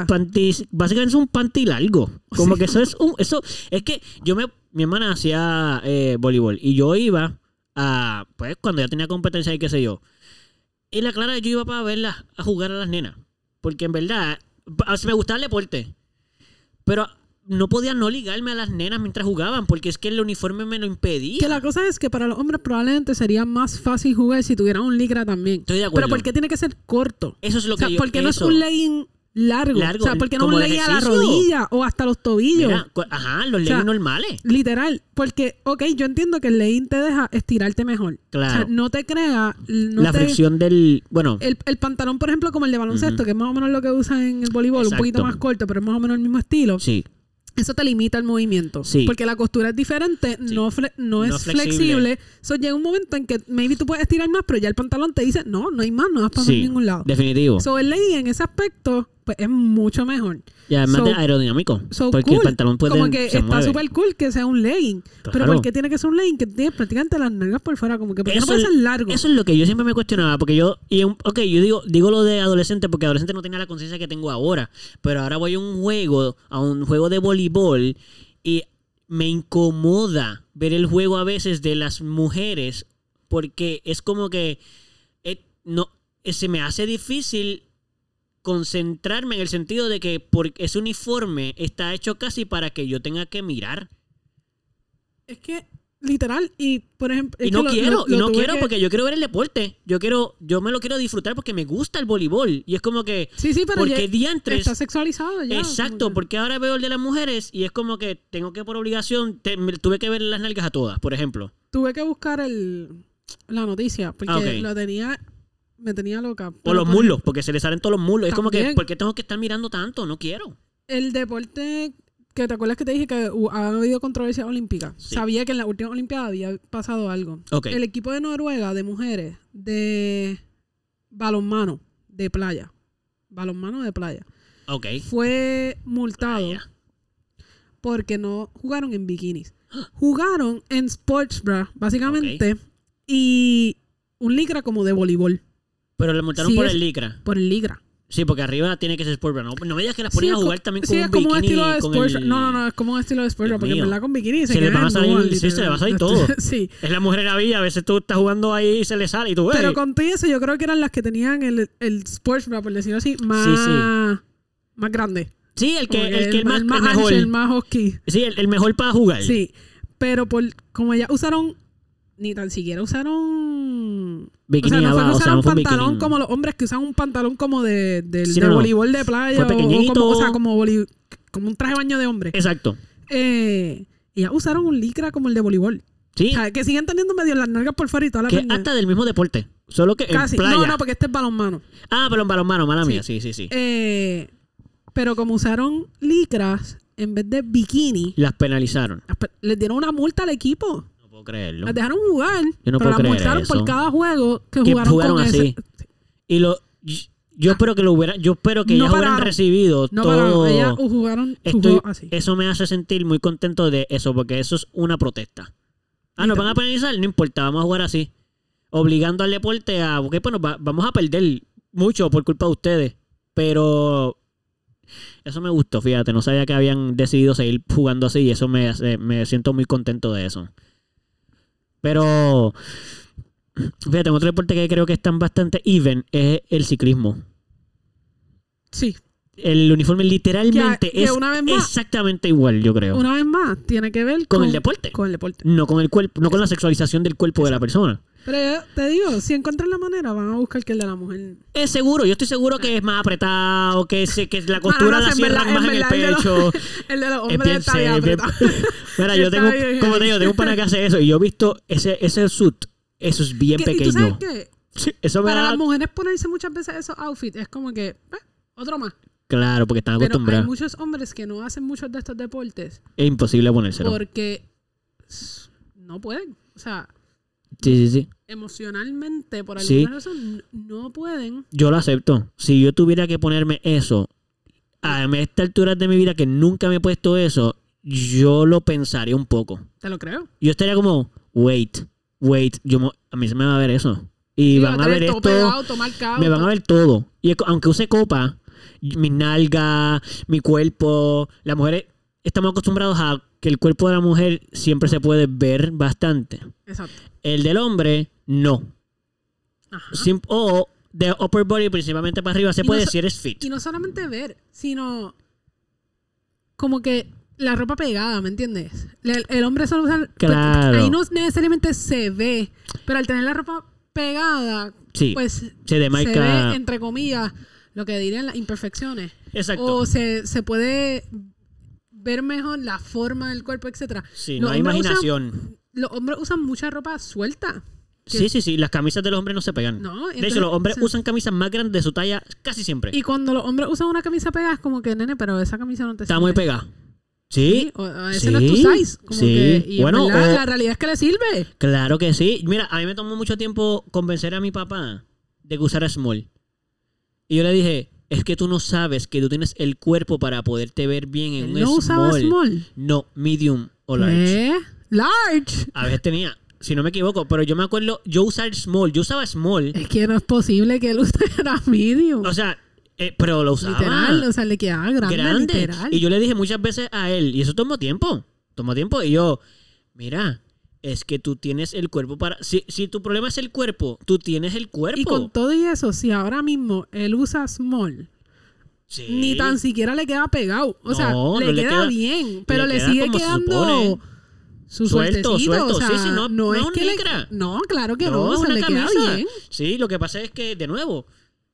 panty, básicamente es un panty largo. Como Sí. que eso es un, eso, es que yo me, mi hermana hacía eh, voleibol y yo iba a, pues cuando ya tenía competencia y qué sé yo. Y la clara, yo iba para verla a jugar a las nenas. Porque en verdad, me gustaba el deporte. Pero no podía no ligarme a las nenas mientras jugaban, porque es que el uniforme me lo impedía. Que la cosa es que para los hombres probablemente sería más fácil jugar si tuvieran un licra también. Estoy de acuerdo. Pero ¿por qué tiene que ser corto? Eso es lo o sea, que yo ¿por qué no es un legging largo. Largo, O sea, ¿por qué no como un de legging a la rodilla o hasta los tobillos? Mira, ajá, los O sea, leggings normales. Literal, porque, ok, yo entiendo que el legging te deja estirarte mejor. Claro. O sea, no te crea, no la te- fricción del. Bueno, el, el pantalón, por ejemplo, como el de baloncesto, que es más o menos lo que usan en el voleibol, un poquito más corto, pero es más o menos el mismo estilo. sí. Eso te limita el movimiento. Sí. Porque la costura es diferente, Sí. no, fle- no No es es flexible. Eso llega un momento en que maybe tú puedes estirar más, pero ya el pantalón te dice, no, no hay más, no vas para Sí. ningún lado. Definitivo. So, el legging en ese aspecto, pues es mucho mejor. y además so- de aerodinámico. So porque cool. el pantalón puede. como que se está súper cool que sea un legging. Pero. ¿por qué tiene que ser un legging que tiene prácticamente las nalgas por fuera? Como que ¿por qué no puede ser largo? Eso es lo que yo siempre me cuestionaba, porque yo, y un- ok, yo digo, digo lo de adolescente porque adolescente no tenía la conciencia que tengo ahora, pero ahora voy a un juego, a un juego de voleibol y me incomoda ver el juego a veces de las mujeres porque es como que eh, no, eh, se me hace difícil concentrarme en el sentido de que porque ese uniforme está hecho casi para que yo tenga que mirar. Es que, literal, y por ejemplo... Y no lo- quiero, lo- y no quiero que- porque yo quiero ver el deporte. Yo quiero, yo me lo quiero disfrutar porque me gusta el voleibol. Y es como que, Sí, sí, pero porque ya diantres. está sexualizado ya. Exacto, que- porque ahora veo el de las mujeres y es como que tengo que por obligación, te- me- tuve que ver las nalgas a todas, por ejemplo. Tuve que buscar el, la noticia, porque Ah, ok. lo tenía... Me tenía loca. O los por muslos, porque se le salen todos los muslos. Es como que. ¿por qué tengo que estar mirando tanto? No quiero. El deporte que te acuerdas que te dije que ha habido controversia olímpica. Sí. Sabía que en la última Olimpiada había pasado algo. El equipo de Noruega de mujeres de balonmano de playa, balonmano de playa, Ok. fue multado porque no jugaron en bikinis. Jugaron en sports bra, básicamente, y un licra como de voleibol Pero le montaron Sí, por es- el licra. por el licra. Sí, porque arriba tiene que ser sport bra. No, no me digas que las Sí, es a jugar también sí, con es un como un estilo de con sports el- No, no, no, es como un estilo de sports Dios porque en verdad con bikini se, Se le quedan van a salir- sí, se le va a salir todo. sí. Es la mujer Gaby, a veces tú estás jugando ahí y se le sale y tú ves. Pero con todo eso, yo creo que eran las que tenían el, el sports bra, por decirlo así, más, sí. más grande. Sí, el que, el, que el más, el más el mejor. ancho, el más husky. Sí, el, mejor para jugar. Sí. Pero por como ellas usaron, ni tan siquiera usaron. Bikini o sea, no fue o sea, usaron no un pantalón bikini. como los hombres que usan un pantalón como de, Sí, de no, no. voleibol de playa. Fue o- o, como, o sea, como, un traje de baño de hombre. Exacto. Eh, ellas usaron un licra como el de voleibol. Sí, O sea, que siguen teniendo medio las nalgas por fuera y toda la que hasta del mismo deporte. Solo que Casi. en playa. No, no, porque este es balonmano. Ah, pero en balonmano, mala Sí. mía. Sí, sí, sí. Eh, pero como usaron licras en vez de bikini, Las penalizaron. les dieron una multa al equipo. Puedo creerlo. Las dejaron jugar, Yo no pero las multaron por cada juego que, jugaron, jugaron con así. ese. Y lo. Yo espero que lo hubieran. Yo espero que No ellas hubieran recibido No todo. ellas jugaron Estoy- así. Eso me hace sentir muy contento de eso, porque eso es una protesta. Ah, nos van a penalizar, no importa, vamos a jugar así. Obligando al deporte a. Ok, pues nos va- vamos a perder mucho por culpa de ustedes. Pero. Eso me gustó, fíjate. No sabía que habían decidido seguir jugando así y eso me, hace- me siento muy contento de eso. Pero. Fíjate, otro deporte que creo que están bastante even es el ciclismo. Sí. El uniforme literalmente Que- que es más- exactamente igual, yo creo. Una vez más, tiene que ver Con con, el deporte. Con el deporte. No con el cuerpo, no con la sexualización del cuerpo de la persona. Pero yo te digo, si encuentran la manera, van a buscar que el de la mujer. Es seguro, yo estoy seguro que es más apretado, que, se, que la costura no, la en cierran más en en el pecho. El de los Es hombres bien está bien bien-. Mira, yo tengo, bien como te digo, tengo un pana que hace eso y yo he visto ese, ese suit, eso es bien ¿Qué- ¿Y tú sabes pequeño. qué? Sí, eso me Para da... las mujeres ponerse muchas veces esos outfits es como que, eh, otro más. Claro, porque están Pero hay acostumbrados. muchos hombres que no hacen muchos de estos deportes Es imposible ponérselo. porque no pueden. O sea, Sí, sí, sí. emocionalmente, por Sí. alguna razón, no pueden. Yo lo acepto. Si yo tuviera que ponerme eso, a esta altura de mi vida que nunca me he puesto eso, yo lo pensaría un poco. Te lo creo. Yo estaría como, wait, wait, yo a mí se me va a ver eso. Y van va a ver esto, pegado, me van a ver todo. Y aunque use copa, mis nalgas, mi cuerpo, las mujeres estamos acostumbrados a que el cuerpo de la mujer siempre se puede ver bastante. Exacto. El del hombre, no. Ajá. Sim- o de upper body, principalmente para arriba, se Y puede no so- decir es fit. Y no solamente ver, sino como que la ropa pegada, ¿me entiendes? El, el hombre solo usa... Claro. ahí no necesariamente se ve, pero al tener la ropa pegada, Sí, pues se se ve, entre comillas, lo que dirían las imperfecciones. Exacto. O se, se puede ver mejor la forma del cuerpo, etcétera. sí, los no hay imaginación. Los hombres usan mucha ropa suelta. Sí, sí, sí. Las camisas de los hombres no se pegan. No, de entonces- hecho, los hombres sí. usan camisas más grandes de su talla casi siempre. Y cuando los hombres usan una camisa pegada, es como que, nene, pero esa camisa no te Está sirve. muy pegada. Sí, O, o ese no es tu Sí, size. Como sí. que, y en Bueno, verdad, o- la realidad es que le sirve. claro que sí. Mira, a mí me tomó mucho tiempo convencer a mi papá de que usara small. Y yo le dije, es que tú no sabes que tú tienes el cuerpo para poderte ver bien en un no usaba small. No, medium o large. ¿Qué? Large. A veces tenía, si no me equivoco, pero yo me acuerdo, yo usaba small, yo usaba small. Es que no es posible que él usara medium. O sea, eh, pero lo usaba. literal, o sea, le quedaba grande, grande. literal. Y yo le dije muchas veces a él, y eso tomó tiempo, tomó tiempo, y yo, mira, es que tú tienes el cuerpo para... Si, si tu problema es el cuerpo, tú tienes el cuerpo. Y con todo y eso, si ahora mismo él usa small, Sí. ni tan siquiera le queda pegado. O sea, le, no le queda, queda- bien, pero le le, queda sigue se quedando su Suelto, suelto. O sea, Sí, sí, no- no es que le- licra. No, claro que no, una le queda camisa. bien. Sí, lo que pasa es que, de nuevo,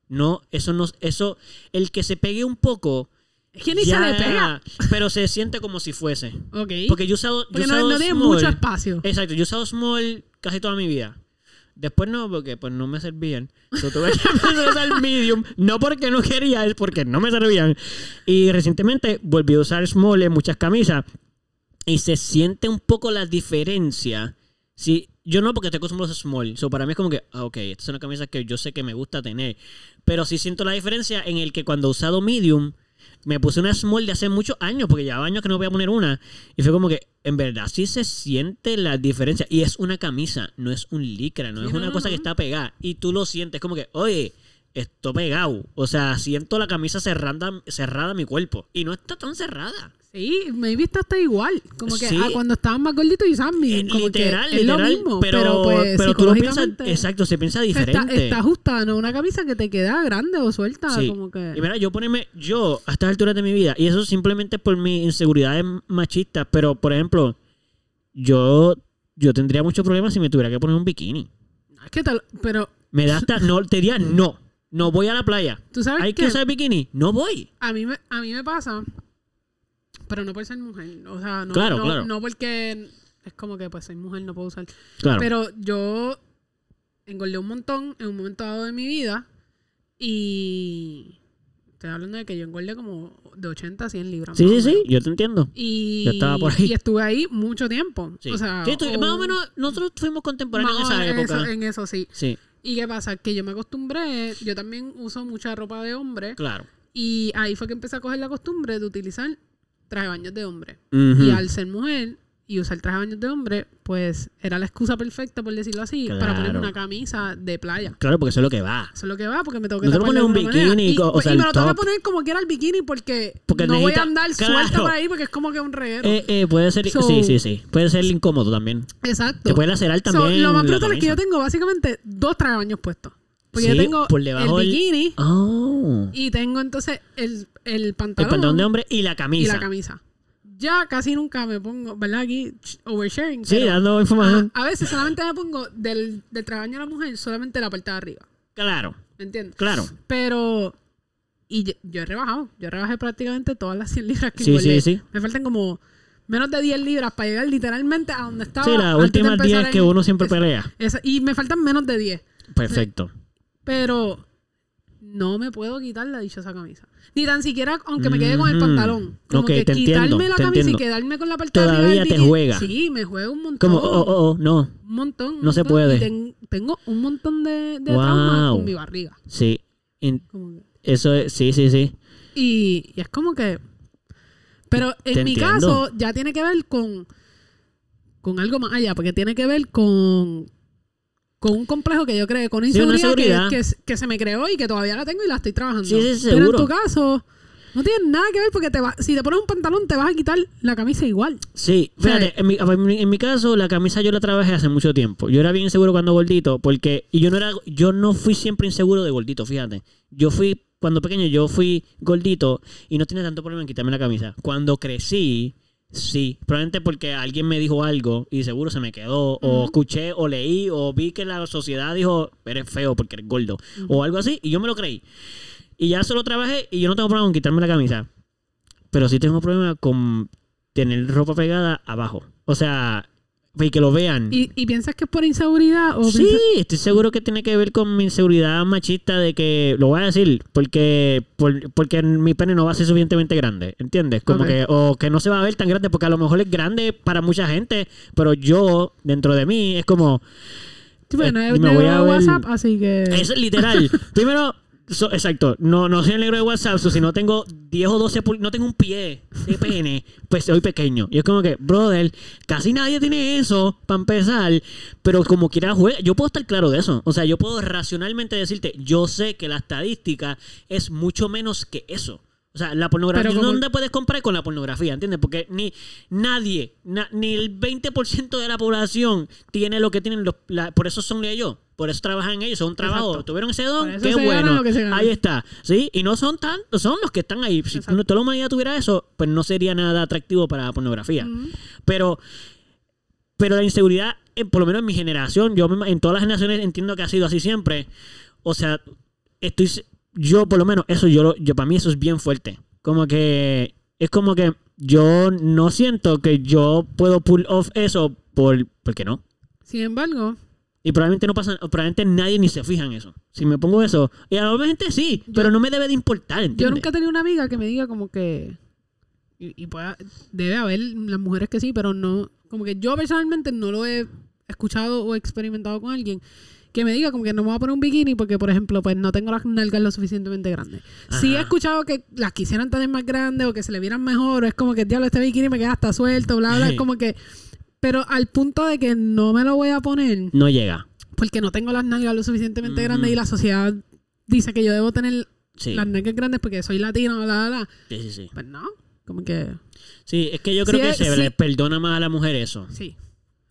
no, eso no, eso, el que se pegue un poco... Es que ni ya- se le pega. Pero se siente como si fuese. Ok. Porque yo he usado, yo Porque no, usado no tiene small. mucho espacio. Exacto, yo he usado small casi toda mi vida. Después no, porque pues no me servían. So, tuve que empezar a usar medium. No porque no quería, es porque no me servían. Y recientemente volví a usar small en muchas camisas. Y se siente un poco la diferencia. Sí, yo no porque estoy acostumbrado a small. So, para mí es como que, ah, ok, esta es una camisa que yo sé que me gusta tener. Pero sí siento la diferencia en el que cuando he usado medium, me puse una small de hace muchos años, porque llevaba años que no voy a poner una. Y fue como que, en verdad, sí se siente la diferencia. Y es una camisa, no es un licra, no Sí, es no, una no, cosa no. que está pegada. Y tú lo sientes como que, oye, esto pegado. O sea, siento la camisa cerrada, cerrada a mi cuerpo. Y no está tan cerrada. Sí, maybe está hasta igual. Como que Sí. ah, cuando estaban más gorditos y usaban Eh. Como literal, que es literal. lo mismo. pero, Pero, pues, pero tú lo piensas, exacto, se piensa Está, diferente. está ajustada, no una camisa que te queda grande o suelta. Sí. Como que... Y mira, yo ponerme, yo, a estas alturas de mi vida, y eso simplemente por mis inseguridades machistas, pero por ejemplo, yo, yo tendría muchos problemas si me tuviera que poner un bikini. Es que tal, pero Me da hasta, no, te diría no, no voy a la playa. tú sabes Hay que que usar bikini, no voy. a mí me, a mí me pasa, pero no por ser mujer, o sea, no, Claro, no, claro. no porque es como que pues soy mujer no puedo usar, Claro. pero yo engordé un montón en un momento dado de mi vida y estoy hablando de que yo engordé como de 80 a 100 libras. sí, sí, sí, yo te entiendo. Y, Yo estaba por ahí. y estuve ahí mucho tiempo. Sí. O sea, Sí, tú- o- más o menos, nosotros fuimos contemporáneos en esa época. eso- en eso sí. Sí, ¿Y qué pasa? Que yo me acostumbré, yo también uso mucha ropa de hombre claro. y ahí fue que empecé a coger la costumbre de utilizar traje de baños de hombre. Y al ser mujer y usar traje de baños de hombre, pues era la excusa perfecta, por decirlo así, para Claro. una camisa de playa. Claro, porque eso es lo que va. Eso es lo que va, porque me tengo que No pones un bikini, Y, o pues, sea, y me el lo tengo que top. poner como quiera el bikini porque, Porque no voy a andar claro. suelta por ahí porque es como que un reguero. Eh, eh, puede ser, So- sí, sí, sí. Puede ser incómodo también. Exacto. Te puede lacerar So, también. lo más brutal es que yo tengo básicamente dos traje baños puestos. Porque Sí, yo tengo por debajo el el- bikini Oh. y tengo entonces el, el El pantalón, pantalón de hombre y la y camisa. la camisa. Ya casi nunca me pongo, ¿verdad? Aquí oversharing. Sí, pero, dando información. a veces solamente me pongo del, del traje de la mujer solamente la parte de arriba. Claro, ¿Me entiendes? claro. Pero. Y yo, yo he rebajado. Yo rebajé prácticamente todas las 100 libras que Sí, engordé. sí, sí. Me faltan como menos de 10 libras para llegar literalmente a donde estaba. Sí, las últimas empezar 10 que uno siempre pelea. esa- y me faltan menos de 10. Perfecto. Pero no me puedo quitar la dichosa camisa. Ni tan siquiera, aunque me quede con el Ujú. pantalón. Como que entiendo, quitarme la camisa entiendo. y quedarme con la parte de arriba Todavía del te bikini. juega. Sí, me juega un montón. Como, oh, oh, oh, no. Un montón. un No se montón. puede. Y ten- tengo un montón de, de Wow. traumas con mi barriga. Sí. In- eso es, sí, sí, sí. Y, y es como que. Pero en Te mi entiendo. caso, ya tiene que ver con. Con algo más allá, porque tiene que ver con. Con un complejo que yo creé, con Sí, inseguridad, que, que, que se me creó y que todavía la tengo y la estoy trabajando. Sí, sí, Pero en tu caso, no tiene nada que ver porque te va, si te pones un pantalón, te vas a quitar la camisa igual. Sí, fíjate, en mi, en mi- en mi caso la camisa yo la trabajé hace mucho tiempo. Yo era bien inseguro cuando gordito, porque y yo no era yo no fui siempre inseguro de gordito, fíjate. Yo fui cuando pequeño yo fui gordito y no tenía tanto problema en quitarme la camisa. Cuando crecí, sí, probablemente porque alguien me dijo algo y seguro se me quedó o escuché o leí o vi que la sociedad dijo, "Eres feo porque eres gordo" o algo así y yo me lo creí. Y ya solo trabajé y yo no tengo problema con quitarme la camisa. Pero sí tengo problema con tener ropa pegada abajo. O sea, y que lo vean. ¿Y, y piensas que es por inseguridad? O sí, piensas- estoy seguro que tiene que ver con mi inseguridad machista de que, lo voy a decir, porque por- porque mi pene no va a ser suficientemente grande, ¿entiendes? Como que, o que no se va a ver tan grande, porque a lo mejor es grande para mucha gente, pero yo, dentro de mí, es como, bueno, eh, es me voy a ver- WhatsApp, así que... es literal. Primero, exacto, no, no soy el negro de WhatsApp, si no tengo 10 o 12, pul- no tengo un pie de pene, pues soy pequeño. Y es como que, brother, casi nadie tiene eso para empezar, pero como quiera juega, yo puedo estar claro de eso. O sea, yo puedo racionalmente decirte, yo sé que la estadística es mucho menos que eso. O sea, la pornografía, como- ¿dónde puedes comprar con la pornografía? ¿Entiendes? Porque ni nadie, na- ni el 20% de la población tiene lo que tienen los... la- por eso son ellos. Por eso trabajan ellos. Son trabajo. Tuvieron ese don. Qué bueno. Ahí está. ¿Sí? Y no son tantos. Son los que están ahí. Si Exacto. toda la humanidad tuviera eso, pues no sería nada atractivo para la pornografía. Pero... Pero la inseguridad, eh, por lo menos en mi generación, yo en todas las generaciones entiendo que ha sido así siempre. O sea, estoy yo por lo menos eso yo lo- yo para mí eso es bien fuerte. Como que es como que yo no siento que yo puedo pull off eso por porque no. Sin embargo, Y probablemente no pasa, probablemente nadie ni se fija en eso. Si me pongo eso, y a la gente sí, pero no me debe de importar, yo nunca he tenido una amiga que me diga como que... Y, y pueda- debe haber las mujeres que sí, pero no... Como que yo personalmente no lo he escuchado o experimentado con alguien que me diga como que no me voy a poner un bikini porque, por ejemplo, pues no tengo las nalgas lo suficientemente grandes. Sí he Ajá. escuchado que las quisieran tener más grandes o que se le vieran mejor, o es como que, diablo, este bikini me queda hasta suelto, bla, bla, es como que... Pero al punto de que no me lo voy a poner No llega. porque no tengo las nalgas lo suficientemente grandes y la sociedad dice que yo debo tener Sí. las nalgas grandes porque soy latino, bla, bla, bla. Sí, sí, sí. Pues no, como que Sí, es que yo creo Sí, que es- se le perdona más a la mujer eso. sí.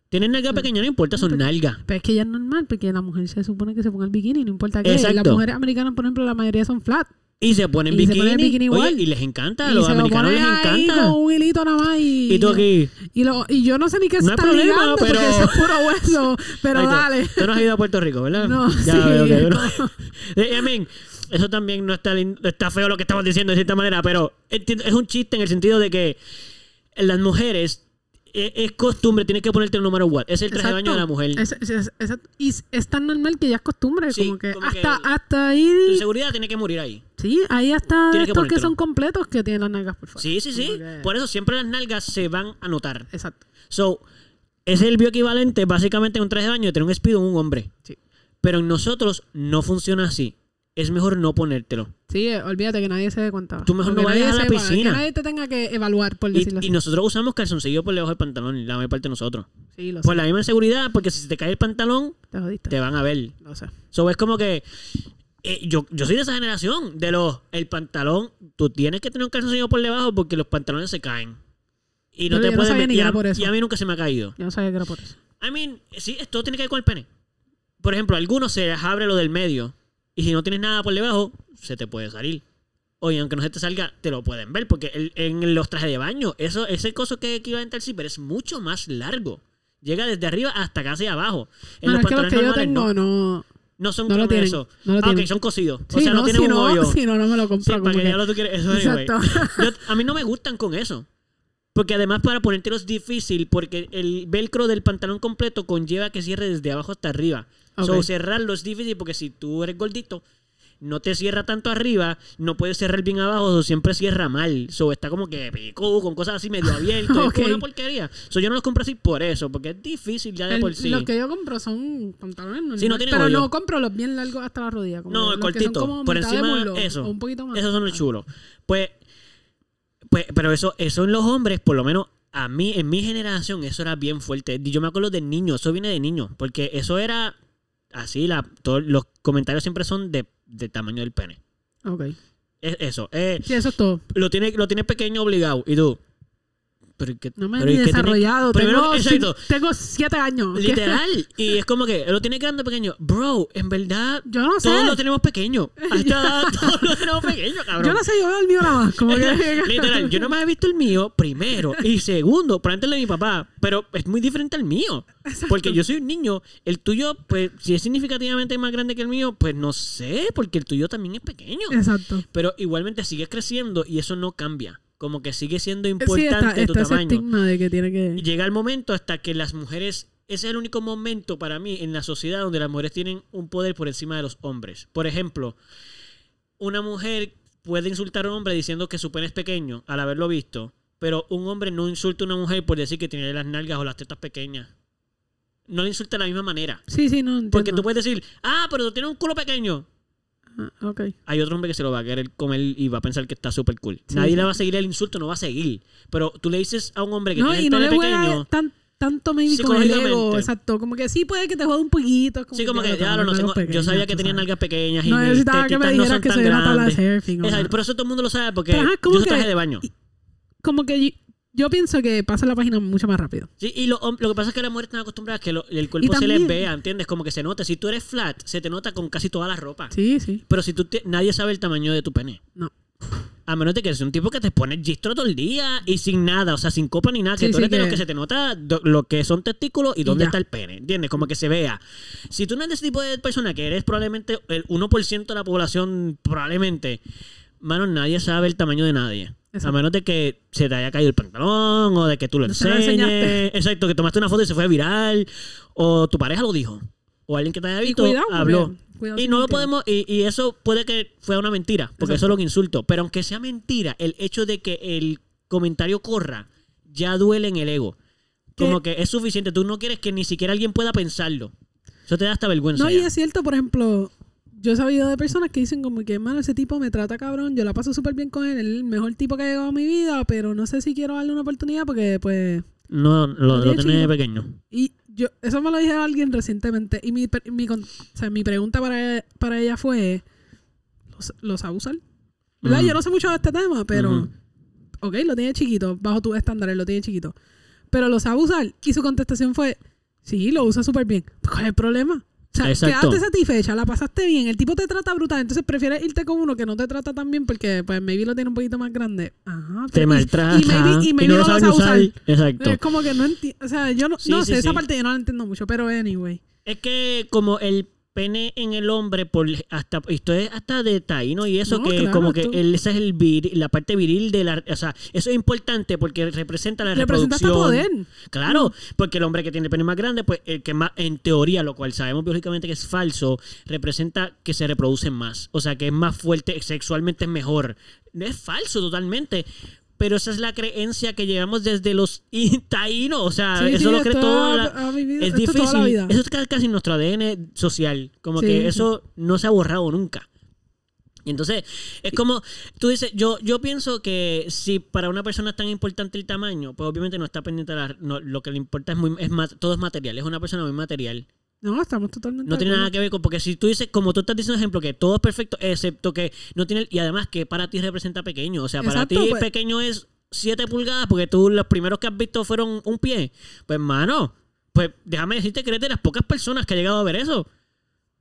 Tienen nalga pequeña, no importa, son nalgas. Pero es que ya es normal porque la mujer se supone que se ponga el bikini, no importa qué. Exacto. Las mujeres americanas, por ejemplo, la mayoría son flat. Y se ponen Y se bikini. ponen bikini Oye, igual. y les encanta, a los se lo americanos les encanta. con un hilito nada más y... Y tú aquí. Y, lo, y yo no sé ni qué No se está problema, ligando pero- porque eso es puro hueso. Pero dale. Tú no has ido a Puerto Rico, ¿verdad? No, ya, sí. Eh, I mean, eso también no está, está feo lo que estamos diciendo de cierta manera, pero es un chiste en el sentido de que las mujeres eh, es costumbre, tienes que ponerte el número what. Es el traje de baño de la mujer. Es, es- y es- tan normal que ya es costumbre. Sí, como que como hasta, hasta ahí... Tu seguridad tiene que morir ahí. Sí, hay hasta Tienes estos que son completos que tienen las nalgas por fuera. Sí, sí, sí. Que- Por eso siempre las nalgas se van a notar. Exacto. So, es el bioequivalente básicamente en un traje de baño de tener un espido en un hombre. Sí. Pero en nosotros no funciona así. Es mejor no ponértelo. Sí, eh, olvídate que nadie se dé cuenta. Tú mejor no vayas a la sepa, piscina. Que nadie te tenga que evaluar, por decirlo y así. nosotros usamos calzoncillo por debajo del pantalón, la mayor parte de nosotros. Sí, lo Por sé. la misma seguridad, porque si te cae el pantalón, Te jodiste. te van a ver. Lo sé. So, es como que eh, yo, yo soy de esa generación, de los el pantalón, tú tienes que tener un calzoncillo por debajo porque los pantalones se caen. Y no Yo- te yo no meter. que Y a- era por eso. y a mí nunca se me ha caído. Yo no sabía que era por eso. I mean, sí, esto tiene que ver con el pene. Por ejemplo, a algunos se les abre lo del medio. Y si no tienes nada por debajo, se te puede salir. Oye, aunque no se te salga, te lo pueden ver. Porque el- en los trajes de baño, eso, ese coso que es equivalente al zipper es mucho más largo. Llega desde arriba hasta casi abajo. En Bueno, los es que los pantalones que yo tengo no. no... No son no lo tienen, eso. no lo ah, ok, tienen. son cosidos. Sí, o sea, no, tienen si un no, hoyo. si no, no me lo Sí, compro. para como que que- ya lo tú quieres. Eso anyway. Exacto. Yo- a mí no me gustan con eso. Porque además para ponértelo es difícil porque el velcro del pantalón completo conlleva que cierre desde abajo hasta arriba. Ok. So, cerrarlo es difícil porque si tú eres gordito, no te cierra tanto arriba, no puedes cerrar bien abajo, o siempre cierra mal. So, está como que pico, con cosas así medio abiertas. Ok. Es una porquería. So, yo no los compro así por eso, porque es difícil ya de El- por sí. Los que yo compro son pantalones normales. No pero hoyo. no compro los bien largos hasta la rodilla. como No, los el que son cortito. como Por mitad de encima, muslo, eso. O un poquito más. Esos son los Ah. chulos. Pues, pues, pero eso, eso en los hombres, por lo menos a mí, en mi generación, eso era bien fuerte. Yo me acuerdo de niño, eso viene de niño, porque eso era así, la, todos los comentarios siempre son de, de tamaño del pene. Ok. Es eso. eh, Sí, eso es todo. lo tiene, lo tiene pequeño obligado. Y tú, pero ¿y qué- No me pero he ¿y ni qué tiene- desarrollado. Tengo, exacto. cin- tengo siete años. Literal. Y es como que lo tiene grande pequeño. Bro, en verdad, Yo no sé. todos lo tenemos pequeño. A esta edad, todos lo tenemos pequeño, cabrón. Yo no sé, yo veo el mío nada más. Como que... Literal, yo no me he visto el mío primero y segundo, por antes de mi papá, pero es muy diferente al mío. Porque yo soy un niño, el tuyo, pues, si es significativamente más grande que el mío, pues no sé, porque el tuyo también es pequeño. Exacto. Pero igualmente sigues creciendo y eso no cambia. Como que sigue siendo Sí, importante está, tu tamaño. estigma de que tiene que... Y llega el momento hasta que las mujeres, ese es el único momento para mí en la sociedad donde las mujeres tienen un poder por encima de los hombres. Por ejemplo, una mujer puede insultar a un hombre diciendo que su pene es pequeño al haberlo visto, pero un hombre no insulta a una mujer por decir que tiene las nalgas o las tetas pequeñas. No le insulta de la misma manera. Sí, sí, no entiendo. Porque tú puedes decir, ah, pero tú tienes un culo pequeño. Ah. Hay otro hombre que se lo va a querer comer y va a pensar que está súper cool. Sí, Nadie sí. le va a seguir el insulto, no va a seguir. Pero tú le dices a un hombre que No, tiene y el no le pequeño. tan, tanto maybe con el ego. Exacto. Como que sí puede que te juegue un poquito. Sí, como que, ya ya, no, tengo- yo sabía que tenía nalgas pequeñas y No necesitaba que me no dijeras que soy una tabla de surfing. Exacto, pero eso todo el mundo lo sabe porque ajá, yo como que- traje de baño. Como que yo, pienso que pasa la página mucho más rápido. Sí, y lo, lo que pasa es que las mujeres están acostumbradas a que lo- el cuerpo Y se les también- vea, ¿entiendes? Como que se nota. Si tú eres flat, se te nota con casi toda la ropa. Sí, sí. Pero si tú te- nadie sabe el tamaño de tu pene. No. A menos de que seas un tipo que te pone gistro todo el día y sin nada, o sea, sin copa ni nada, que Sí, tú sí, eres de los que- que se te nota do- lo que son testículos y Y dónde ya. está el pene, ¿entiendes? Como que se vea. Si tú no eres de ese tipo de persona que eres probablemente el 1% de la población, probablemente, mano, nadie sabe el tamaño de nadie. A menos de que se te haya caído el pantalón o de que tú lo lo enseñes. enseñaste. Exacto, que tomaste una foto y se fue viral. O tu pareja lo dijo. O alguien que te haya Y visto cuidado, habló. cuidado Y no lo podemos, y, y eso puede que fue una mentira, porque Exacto. eso es lo que insulto. Pero aunque sea mentira, el hecho de que el comentario corra ya duele en el ego. Como que es suficiente. Tú no quieres que ni siquiera alguien pueda pensarlo. Eso te da hasta vergüenza. No, y es cierto, por ejemplo, yo he sabido de personas que dicen como que, mano, ese tipo me trata cabrón, yo la paso súper bien con él, el mejor tipo que ha llegado a mi vida, pero no sé si quiero darle una oportunidad porque, pues... No, lo, Lo tenés chiquito. pequeño. Y yo, eso me lo dije a alguien recientemente, y mi, mi, con- o sea, mi pregunta para, para ella fue, ¿los, los. Ujú. Yo no sé mucho de este tema, pero... Ujú. Ok, lo tiene chiquito, bajo tus estándares lo tiene chiquito. Pero lo sabe usar. Y su contestación fue, sí, lo usa súper bien. ¿Cuál es el problema? O sea, Exacto. quedaste satisfecha, la pasaste bien, el tipo te trata brutal, entonces prefieres irte con uno que no te trata tan bien porque pues maybe lo tiene un poquito más grande. Ajá. Te y- maltrata. Y, maybe, y maybe no no lo sabes sabe usar. usar. Exacto. Es como que no entiendo, o sea, yo no, Sí, no sí, sé, esa parte yo no la entiendo mucho, pero anyway. Es que como el pene en el hombre, por hasta esto es hasta de taíno y eso, No, que claro, como que el, esa es el vir- la parte viril de la... O sea, eso es importante porque representa la Representa hasta reproducción. poder. Claro, porque el hombre que tiene el pene más grande, pues el que más, en teoría, lo cual sabemos biológicamente que es falso, representa que se reproducen más. O sea, que es más fuerte, sexualmente es mejor. Es falso totalmente. Pero esa es la creencia que llevamos desde los taínos. O sea, Sí, eso sí, lo cree toda la, vivido- es difícil. toda la vida. Eso es ca- casi nuestro ADN social. Como Sí, que eso no se ha borrado nunca. Y entonces, es como, tú dices, yo, yo pienso que si para una persona es tan importante el tamaño, pues obviamente no está pendiente de la, no, lo que le importa es muy, es todo es material, es una persona muy material. No, estamos totalmente No tiene nada que ver con, porque si tú dices, como tú estás diciendo ejemplo, que todo es perfecto, excepto que no tiene, y además que para ti representa pequeño, o sea, para ti pues. pequeño es 7 pulgadas, porque tú los primeros que has visto fueron un pie. Pues, mano, pues déjame decirte que eres de las pocas personas que ha llegado a ver eso.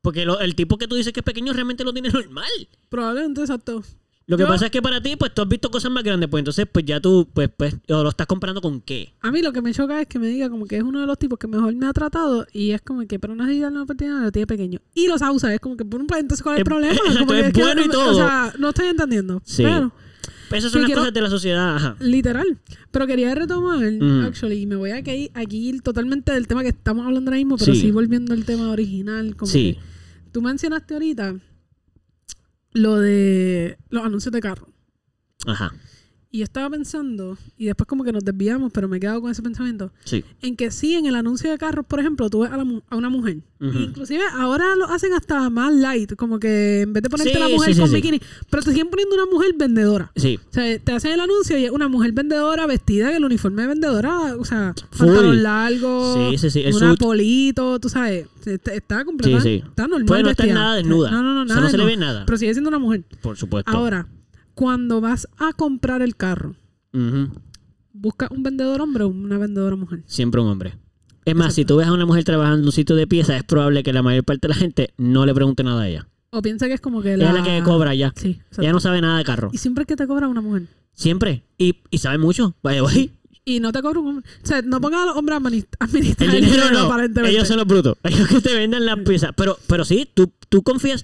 Porque lo- el tipo que tú dices que es pequeño realmente lo tiene normal. Probablemente, exacto. Lo que Yo- pasa es que para ti, pues tú has visto cosas más grandes, pues entonces, pues ya tú, pues, pues, o lo estás comparando con qué. A mí lo que me choca es que me diga como que es uno de los tipos que mejor me ha tratado y es como que, pero no es la oportunidad, lo tiene pequeño. Y los usa, es como que, por un pues, entonces, ¿cuál es el problema? exacto, Como que es que- bueno y todo. O sea, no estoy entendiendo. Sí. Pero, Esas Sí, son las quiero- cosas de la sociedad, ajá. literal. Pero quería retomar, Mm. actually, y me voy a que- aquí ir totalmente del tema que estamos hablando ahora mismo, pero Sí. sí, volviendo al tema original. Como Sí. que tú mencionaste ahorita lo de los anuncios de carro. Ajá. Y yo estaba pensando, y después como que nos desviamos, pero me he quedado con ese pensamiento, Sí. en que sí, en el anuncio de carros, por ejemplo, tú ves a, la a una mujer. Ujú. Inclusive ahora lo hacen hasta más light, como que en vez de ponerte Sí, la mujer sí, con bikini, pero te siguen poniendo una mujer vendedora. Sí. O sea, te hacen el anuncio y es una mujer vendedora vestida en el uniforme de vendedora, o sea, Full. pantalón largo, Sí, sí, sí, el una polito, tú sabes, está, está completamente, Sí, sí. está normal Puede no estar nada desnuda. No, no, no, O sea, no se le ve nada. Pero sigue siendo una mujer. Por supuesto. Ahora, cuando vas a comprar el carro, Ujú. ¿busca un vendedor hombre o una vendedora mujer? Siempre un hombre. Es más, si tú ves a una mujer trabajando en un sitio de pieza, es probable que la mayor parte de la gente no le pregunte nada a ella. O piensa que es como que Ella la... es la que cobra ya. Sí, exacto. Ella no sabe nada de carro. Y siempre que te cobra una mujer. Siempre. Y, y sabe mucho. Vaya, voy. Y no te cobra un hombre. O sea, no pongan a los hombres a admini- a administrar El dinero no. aparentemente. Ellos son los brutos. Ellos que te venden las piezas. Pero, pero sí, tú, tú confías.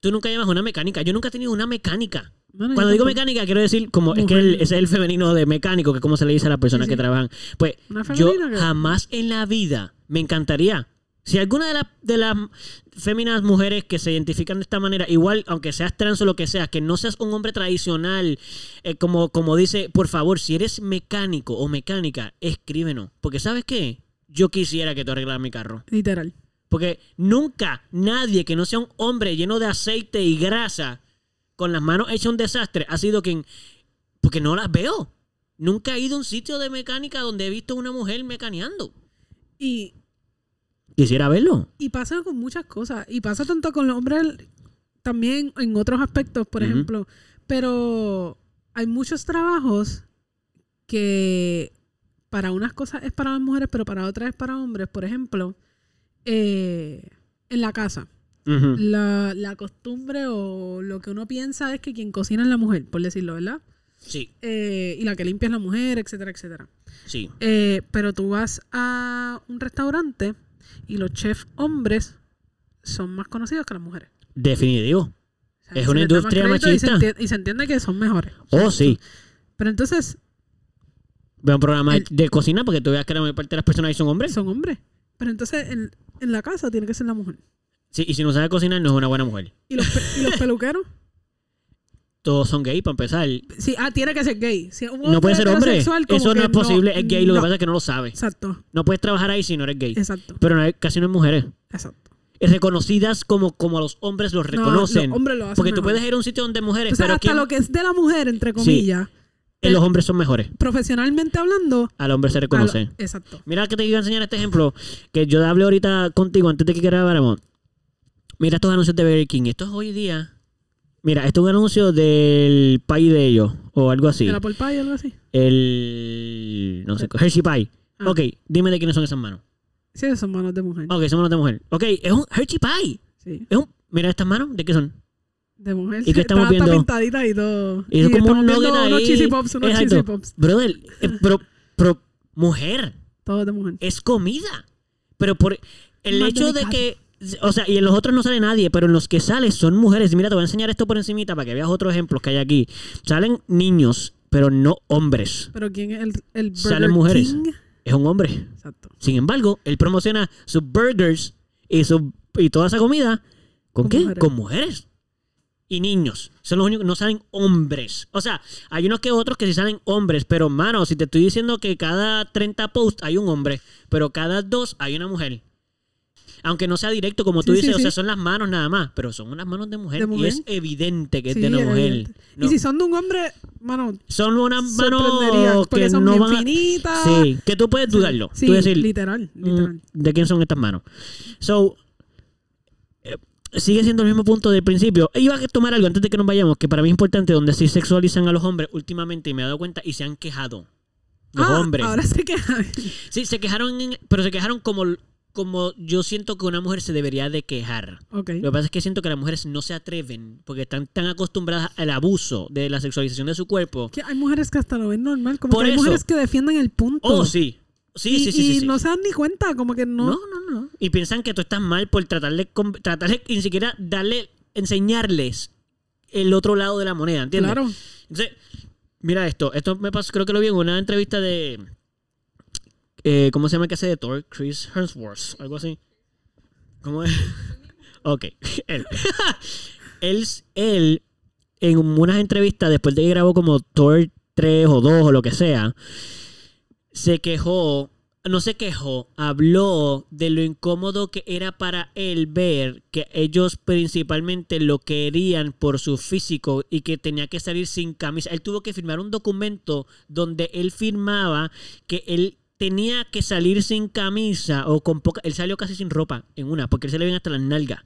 Tú nunca llamas a una mecánica. Yo nunca he tenido una mecánica. Bueno, Cuando digo mecánica, quiero decir, como es que el- ese es el femenino de mecánico, que es como se le dice a las personas Sí, que trabajan. Pues yo que- jamás en la vida me encantaría. Si alguna de, las de las féminas mujeres que se identifican de esta manera, igual, aunque seas trans o lo que sea, que no seas un hombre tradicional, eh, como, como dice, por favor, si eres mecánico o mecánica, escríbenos. Porque ¿sabes qué? Yo quisiera que tú arreglaras mi carro. Literal. Porque nunca nadie que no sea un hombre lleno de aceite y grasa, con las manos hechas un desastre, ha sido quien... Porque no las veo. Nunca he ido a un sitio de mecánica donde he visto una mujer mecaneando. Y, Quisiera verlo. y pasa con muchas cosas. Y pasa tanto con los hombres también en otros aspectos, por ejemplo. Pero hay muchos trabajos que para unas cosas es para las mujeres, pero para otras es para hombres. Por ejemplo, eh, en la casa. La, la costumbre o lo que uno piensa es que quien cocina es la mujer, por decirlo, ¿verdad? Sí, Eh, y la que limpia es la mujer, etcétera, etcétera. sí. Eh, pero tú vas a un restaurante y los chefs hombres son más conocidos que las mujeres. Definitivo. O sea, Es una industria crédito y se, machista. enti- y se entiende que son mejores. Oh, sí. Pero entonces Veo un programa El- de cocina porque tú veas que la mayor parte de las personas ahí son hombres. son hombres. Pero entonces en, en la casa tiene que ser la mujer. Sí, y si no sabe cocinar, no es una buena mujer. ¿Y los, pe- y los peluqueros? Todos son gay para empezar. Sí, ah, tiene que ser gay. Si un No puede ser hombre. heterosexual, como Eso no que es posible. es gay. Lo que no. pasa es que no lo sabe. Exacto, No puedes trabajar ahí si no eres gay. exacto, Pero no hay- casi no hay mujeres. exacto. Es reconocidas como, como los hombres los No, reconocen. los hombres lo hacen porque tú mejor. puedes ir a un sitio donde hay mujeres, Entonces, pero hasta ¿quién- lo que es de la mujer, entre comillas, eh, los hombres son mejores. profesionalmente hablando, Al hombre se a lo- reconoce. exacto. Mira que te iba a enseñar este ejemplo que yo hablé ahorita contigo antes de que grabáramos. Mira estos anuncios de Burger King. Esto es hoy día. Mira, esto es un anuncio del pie de ellos o algo así. ¿El apple pie o algo así? El. No sé, Hershey Pie. Ah. Ok, dime de quiénes son esas manos. Sí, son manos de mujer. Ok, son manos de mujer. Ok, es un Hershey Pie. Sí, Es un. Mira estas manos, ¿de qué son? de mujer. ¿Y qué estamos Está- está viendo? pintadita y todo. Y es como un viendo nugget unos ahí. cheesy pops, unos Exacto. cheesy pops. Brother, eh, pero, pero, mujer, Todos de mujer. es comida. Pero por el Más hecho delicado. de que. O sea, y en los otros no sale nadie, pero en los que sale son mujeres. Mira, te voy a enseñar esto por encimita para que veas otros ejemplos que hay aquí. Salen niños, pero no hombres. Pero ¿quién es el, el Burger Salen mujeres. King? Es un hombre. Exacto. Sin embargo, él promociona sus burgers y, su, y toda esa comida. ¿Con, Con qué? mujeres. Con mujeres. Y niños. Son los únicos no salen hombres. O sea, hay unos que otros que sí salen hombres. Pero, mano, si te estoy diciendo que cada 30 posts hay un hombre, pero cada dos hay una mujer. Aunque no sea directo, como tú Sí, sí, dices, o sea, son las manos nada más, pero son unas manos de mujer, De y mujer. es evidente que es de una mujer. No, Y si son de un hombre, mano, son unas manos que son no van a... finitas. Sí, que tú puedes dudarlo. Sí, tú decir, literal, Mm, literal. ¿De quién son estas manos? So, eh, sigue siendo el mismo punto del principio. Iba a tomar algo antes de que nos vayamos, que para mí es importante, donde sí sexualizan a los hombres últimamente, y me he dado cuenta, y se han quejado. Los Ah, hombres. Ahora se quejan. Sí, se quejaron, en- pero se quejaron como, como yo siento que una mujer se debería de quejar. Lo que pasa es que siento que las mujeres no se atreven, porque están tan acostumbradas al abuso de la sexualización de su cuerpo. Que hay mujeres que hasta lo ven normal. Como Por que hay eso. mujeres que defienden el punto. Oh, sí. Sí, y, sí, sí, y sí, sí. no se dan ni cuenta, como que no. No, no, no. Y piensan que tú estás mal por tratarle, tratarle ni siquiera darle, enseñarles el otro lado de la moneda, ¿entiendes? claro. Entonces, mira esto. Esto me pasó, creo que lo vi en una entrevista de. Eh, ¿Cómo se llama el que hace de Thor? Chris Hemsworth, algo así. ¿Cómo es? ok. él. él, él, en unas entrevistas, después de que grabó como Thor 3 o 2 o lo que sea, se quejó, no se quejó, habló de lo incómodo que era para él ver que ellos principalmente lo querían por su físico y que tenía que salir sin camisa. Él tuvo que firmar un documento donde él firmaba que él tenía que salir sin camisa o con poca... Él salió casi sin ropa en una, porque él se le ven hasta las nalgas.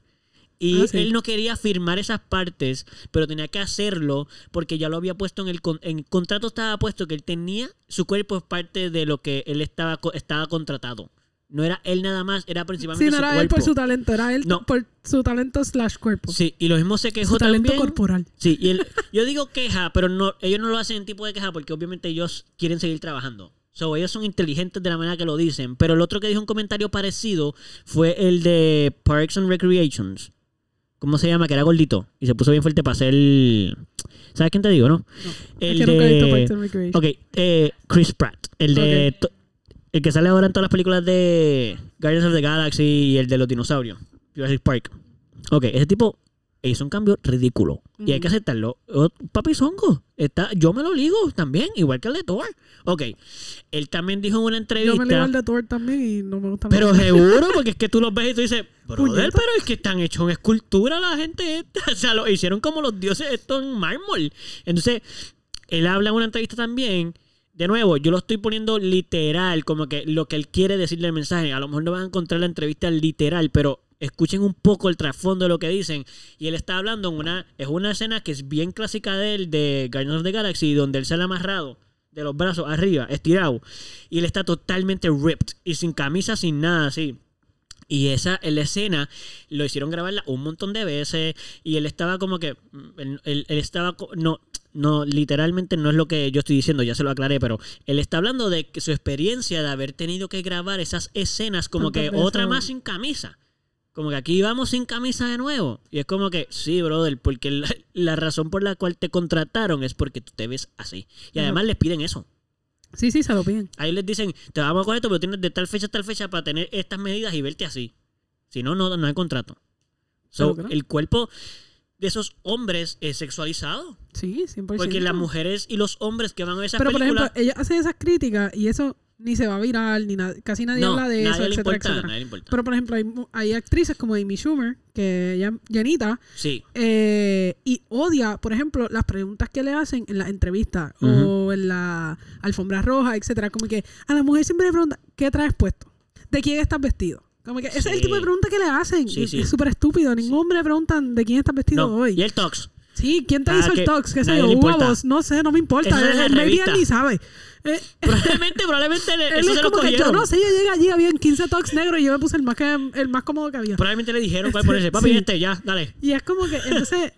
Y Ah, sí. él no quería firmar esas partes, pero tenía que hacerlo porque ya lo había puesto en el, con- en el contrato, estaba puesto que él tenía, su cuerpo es parte de lo que él estaba, co- estaba contratado. No era él nada más, era principalmente Sí, no su era él cuerpo. por su talento, era él No. por su talento slash cuerpo. Sí, y lo mismo se quejó su talento también. corporal. Sí, y él, yo digo queja, pero no, ellos no lo hacen en tipo de queja porque obviamente ellos quieren seguir trabajando. So, ellos son inteligentes de la manera que lo dicen. Pero el otro que dijo un comentario parecido fue el de Parks and Recreations. ¿Cómo se llama? Que era gordito. Y se puso bien fuerte para hacer. ¿Sabes quién te digo, no? es que nunca he visto Parks and Recreation. Ok, eh, Chris Pratt. El de. El que sale ahora en todas las películas de Guardians of the Galaxy y el de los dinosaurios. Jurassic Park. Ok, ese tipo hizo un cambio ridículo. Y hay que aceptarlo. Oh, Papi está, yo me lo ligo también, igual que el de Thor. Ok, él también dijo en una Yo entrevista. me leo el de Thor también y no me gusta Pero seguro, porque es que tú los ves y tú dices, brother, pero es que están hechos en escultura la gente esta. O sea, lo hicieron como los dioses estos en mármol. Entonces, él habla en una entrevista también. De nuevo, yo lo estoy poniendo literal, como que lo que él quiere decirle el mensaje. A lo mejor no van a encontrar la entrevista literal, pero escuchen un poco el trasfondo de lo que dicen. Y él está hablando en una. Es una escena que es bien clásica de él, de Guardians of the Galaxy, donde él sale amarrado de los brazos arriba, estirado. Y él está totalmente ripped y sin camisa, sin nada así. Y esa la escena lo hicieron grabarla un montón de veces y él estaba como que mm, él, él- él estaba no no literalmente no es lo que yo estoy diciendo, ya se lo aclaré, pero él está hablando de que su experiencia de haber tenido que grabar esas escenas como que otra más sin camisa. Como que aquí vamos sin camisa de nuevo. Y es como que, sí, brother, porque la, la razón por la cual te contrataron es porque tú te ves así. Y además les piden eso. Sí, sí, se lo piden. Ahí les dicen, te vamos con esto, pero tienes de tal fecha a tal fecha para tener estas medidas y verte así. Si no, no, no hay contrato. So, Claro que no. el cuerpo de esos hombres es sexualizado. Sí, 100%. Porque las mujeres y los hombres que van a esas Pero, por ejemplo, ellos hacen esas críticas y eso ni se va a viral, ni nada. Casi nadie no, habla de nadie eso, etcétera, importa, etcétera. nadie le importa. Pero, por ejemplo, hay, hay actrices como Amy Schumer, que ella, llenita, sí, eh, y odia, por ejemplo, las preguntas que le hacen en las entrevistas Ujú. o en la alfombra roja, etcétera. Como que a la mujer siempre le preguntan, ¿qué traes puesto? ¿De quién estás vestido? Como que ese es el tipo de pregunta que le hacen. Sí. Es súper estúpido. Ningún hombre le preguntan de quién estás vestido no. hoy. Y el tox. Sí, ¿quién te Ah, hizo que el tox? ¿Qué sé yo? voz, no sé, no me importa. Eso él revista. ni sabe. Eh, Probablemente, probablemente le- él eso es se lo como que yo no sé, yo llegué allí, habían 15 tox negros y yo me puse el más, que, el más cómodo que había. Probablemente le dijeron cuál ponerse. Papi, Sí. este, ya, dale. Y es como que, entonces,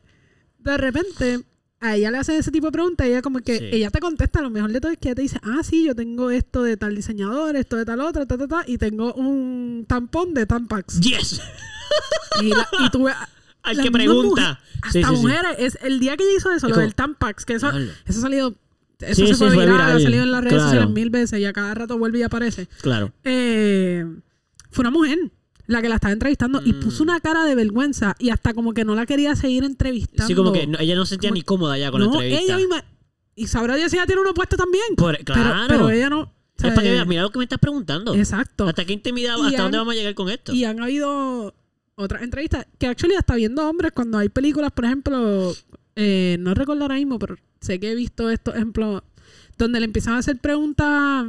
de repente, a ella le hacen ese tipo de preguntas y ella como que, Sí. ella te contesta, lo mejor de todo es que ella te dice, ah, sí, yo tengo esto de tal diseñador, esto de tal otro, ta, ta, ta, y tengo un tampón de Tampax. Yes. Y, la- y tú ves... Al que pregunta. mujeres- hasta sí, sí. mujeres, es el día que ella hizo eso, Es lo como- del Tampax, que eso, eso ha salido... Eso se fue, viral, viral, ha salido en las redes claro. sociales mil veces y a cada rato vuelve y aparece. Claro. Eh, fue una mujer la que la estaba entrevistando y Mm. puso una cara de vergüenza y hasta como que no la quería seguir entrevistando. Sí, como que no- ella no se sentía Como- ni cómoda ya con no, la entrevista. ella misma. Y sabrá Dios si ella tiene uno puesto también. Por- Pero- claro. Pero, ella no. o sea, es para que veas, mira lo que me estás preguntando. Exacto. ¿Hasta qué intimidad, hasta han- dónde vamos a llegar con esto? Y han habido otras entrevistas que actually hasta viendo hombres cuando hay películas, por ejemplo, eh, no recuerdo ahora mismo, pero sé que he visto estos ejemplos donde le empiezan a hacer preguntas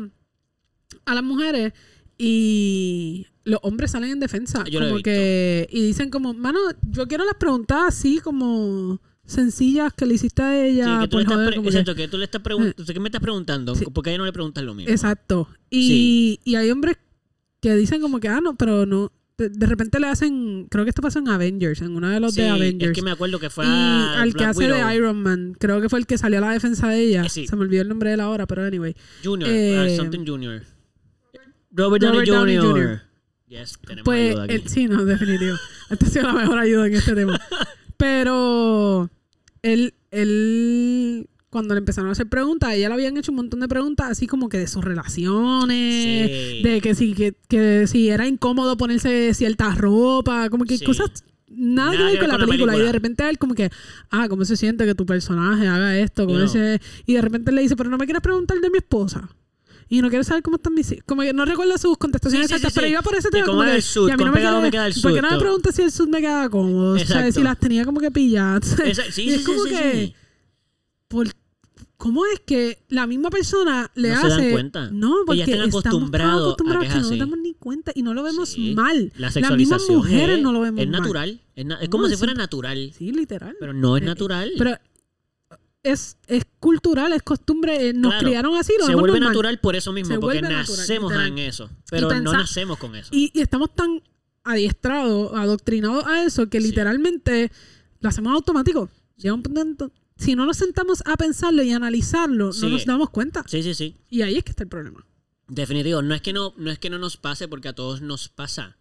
a las mujeres y los hombres salen en defensa. Yo como que y dicen como, mano, yo quiero las preguntas así como sencillas que le hiciste a Sí, ella que tú por joder, como exacto, que tú le estás preguntando. ¿Qué me estás preguntando? Sí. ¿Por qué a ella no le preguntas lo mismo? Exacto. Y, y hay hombres que dicen como que, ah, no, pero no. De, de repente le hacen, creo que esto pasó en Avengers, en uno de los Sí, de Avengers. es que me acuerdo que fue a al que hace Widow de Iron Man, creo que fue el que salió a la defensa de ella. Eh, sí. Se me olvidó el nombre de él ahora, pero anyway. Junior, eh, uh, something Junior. Robert Downey Robert Downey Jr. Jr. Yes, tenemos Pues, ayuda aquí. sí, no, definitivo. Esta ha sido la mejor ayuda en este tema. Pero él, él, cuando le empezaron a hacer preguntas, a ella le habían hecho un montón de preguntas, así como que de sus relaciones, Sí. de que si, que, que si era incómodo ponerse cierta ropa, como que Sí. cosas nada, que ver con la película. Y película. de repente él como que, ah, ¿cómo se siente que tu personaje haga esto? ¿Cómo You know. ese... Y de repente le dice, pero no me quieres preguntar de mi esposa. Y no quieres saber cómo están mis hijos. Como que no recuerdo sus contestaciones Sí, exactas, sí, pero iba por ese tema. cómo como el suit, y a mí cuán no me, pegado queda- me queda el ¿Por qué no si el suit me queda cómodo? O sea, Exacto. si las tenía como que pilladas. Sí, Y es como que... Por, ¿Cómo es que la misma persona le No hace. se dan cuenta. No, porque Ellas están estamos tan acostumbrados a acostumbrados que es no nos damos ni cuenta y no lo vemos Sí. mal. La Las mismas sexualización mujeres es, no lo vemos es mal. natural. Es, na- es No, como si fuera natural. Sí, literal. Pero no es Eh, natural. Pero es, es cultural, es costumbre. eh, Nos Claro. criaron así, lo se vuelve normal. natural por eso mismo, Se porque natural, nacemos en eso. Pero no nacemos con eso. Y, y estamos tan adiestrados, adoctrinados a eso, que Sí. literalmente lo hacemos automático. Llega un punto si no nos sentamos a pensarlo y analizarlo, no nos damos cuenta. Sí, sí, sí. Y ahí es que está el problema. Definitivo. No es que no, no es que no nos pase, porque a todos nos pasa.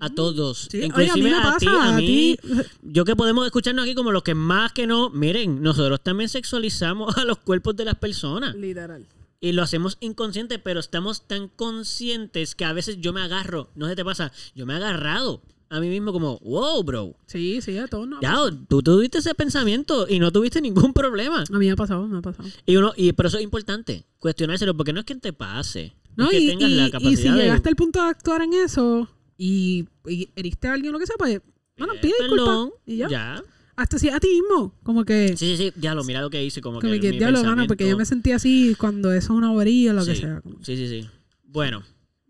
A todos. Sí, oye, Inclusive a ti, a mí. Yo que podemos escucharnos aquí como los que más que no. Miren, nosotros también sexualizamos a los cuerpos de las personas. Literal. Y lo hacemos inconsciente, pero estamos tan conscientes que a veces yo me agarro. No sé te pasa. Yo me he agarrado a mí mismo como, wow, bro. Sí, sí, a todos ha Ya, tú tuviste ese pensamiento y no tuviste ningún problema. A mí me ha pasado, me ha pasado. Y uno, y por eso es importante cuestionárselo, porque no es que te pase. No, es que y, tengas y- la y capacidad si de. llegaste al punto de actuar en eso y, heriste a alguien o lo que sea, pues, bueno, pide disculpas. Y ya. ya. Hasta si a ti mismo, como que, Sí, sí, sí. Ya lo, mira lo que hice. Como como que. que mi diablo gana, porque yo me sentí así cuando eso es una bobería o lo que sea. como- Sí, sí, sí. Bueno,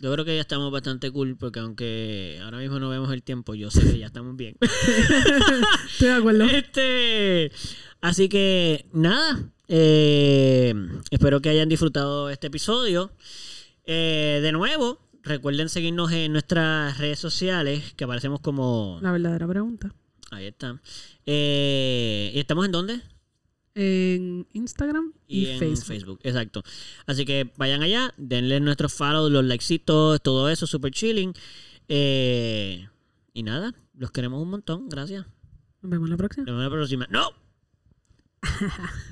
yo creo que ya estamos bastante cool, porque aunque ahora mismo no vemos el tiempo, yo sé que ya estamos bien. Estoy de acuerdo. este. Así que, nada. eh, espero que hayan disfrutado este episodio. Eh, de nuevo, recuerden seguirnos en nuestras redes sociales, que aparecemos como. La verdadera pregunta. Ahí está. Eh, ¿Y estamos en dónde? En Instagram y, Y, en Facebook. Facebook. Exacto. Así que vayan allá, denle nuestros follow, los likecitos, todo eso, super chilling. Eh, y nada, los queremos un montón. Gracias. Nos vemos la próxima. Nos vemos la próxima. ¡No!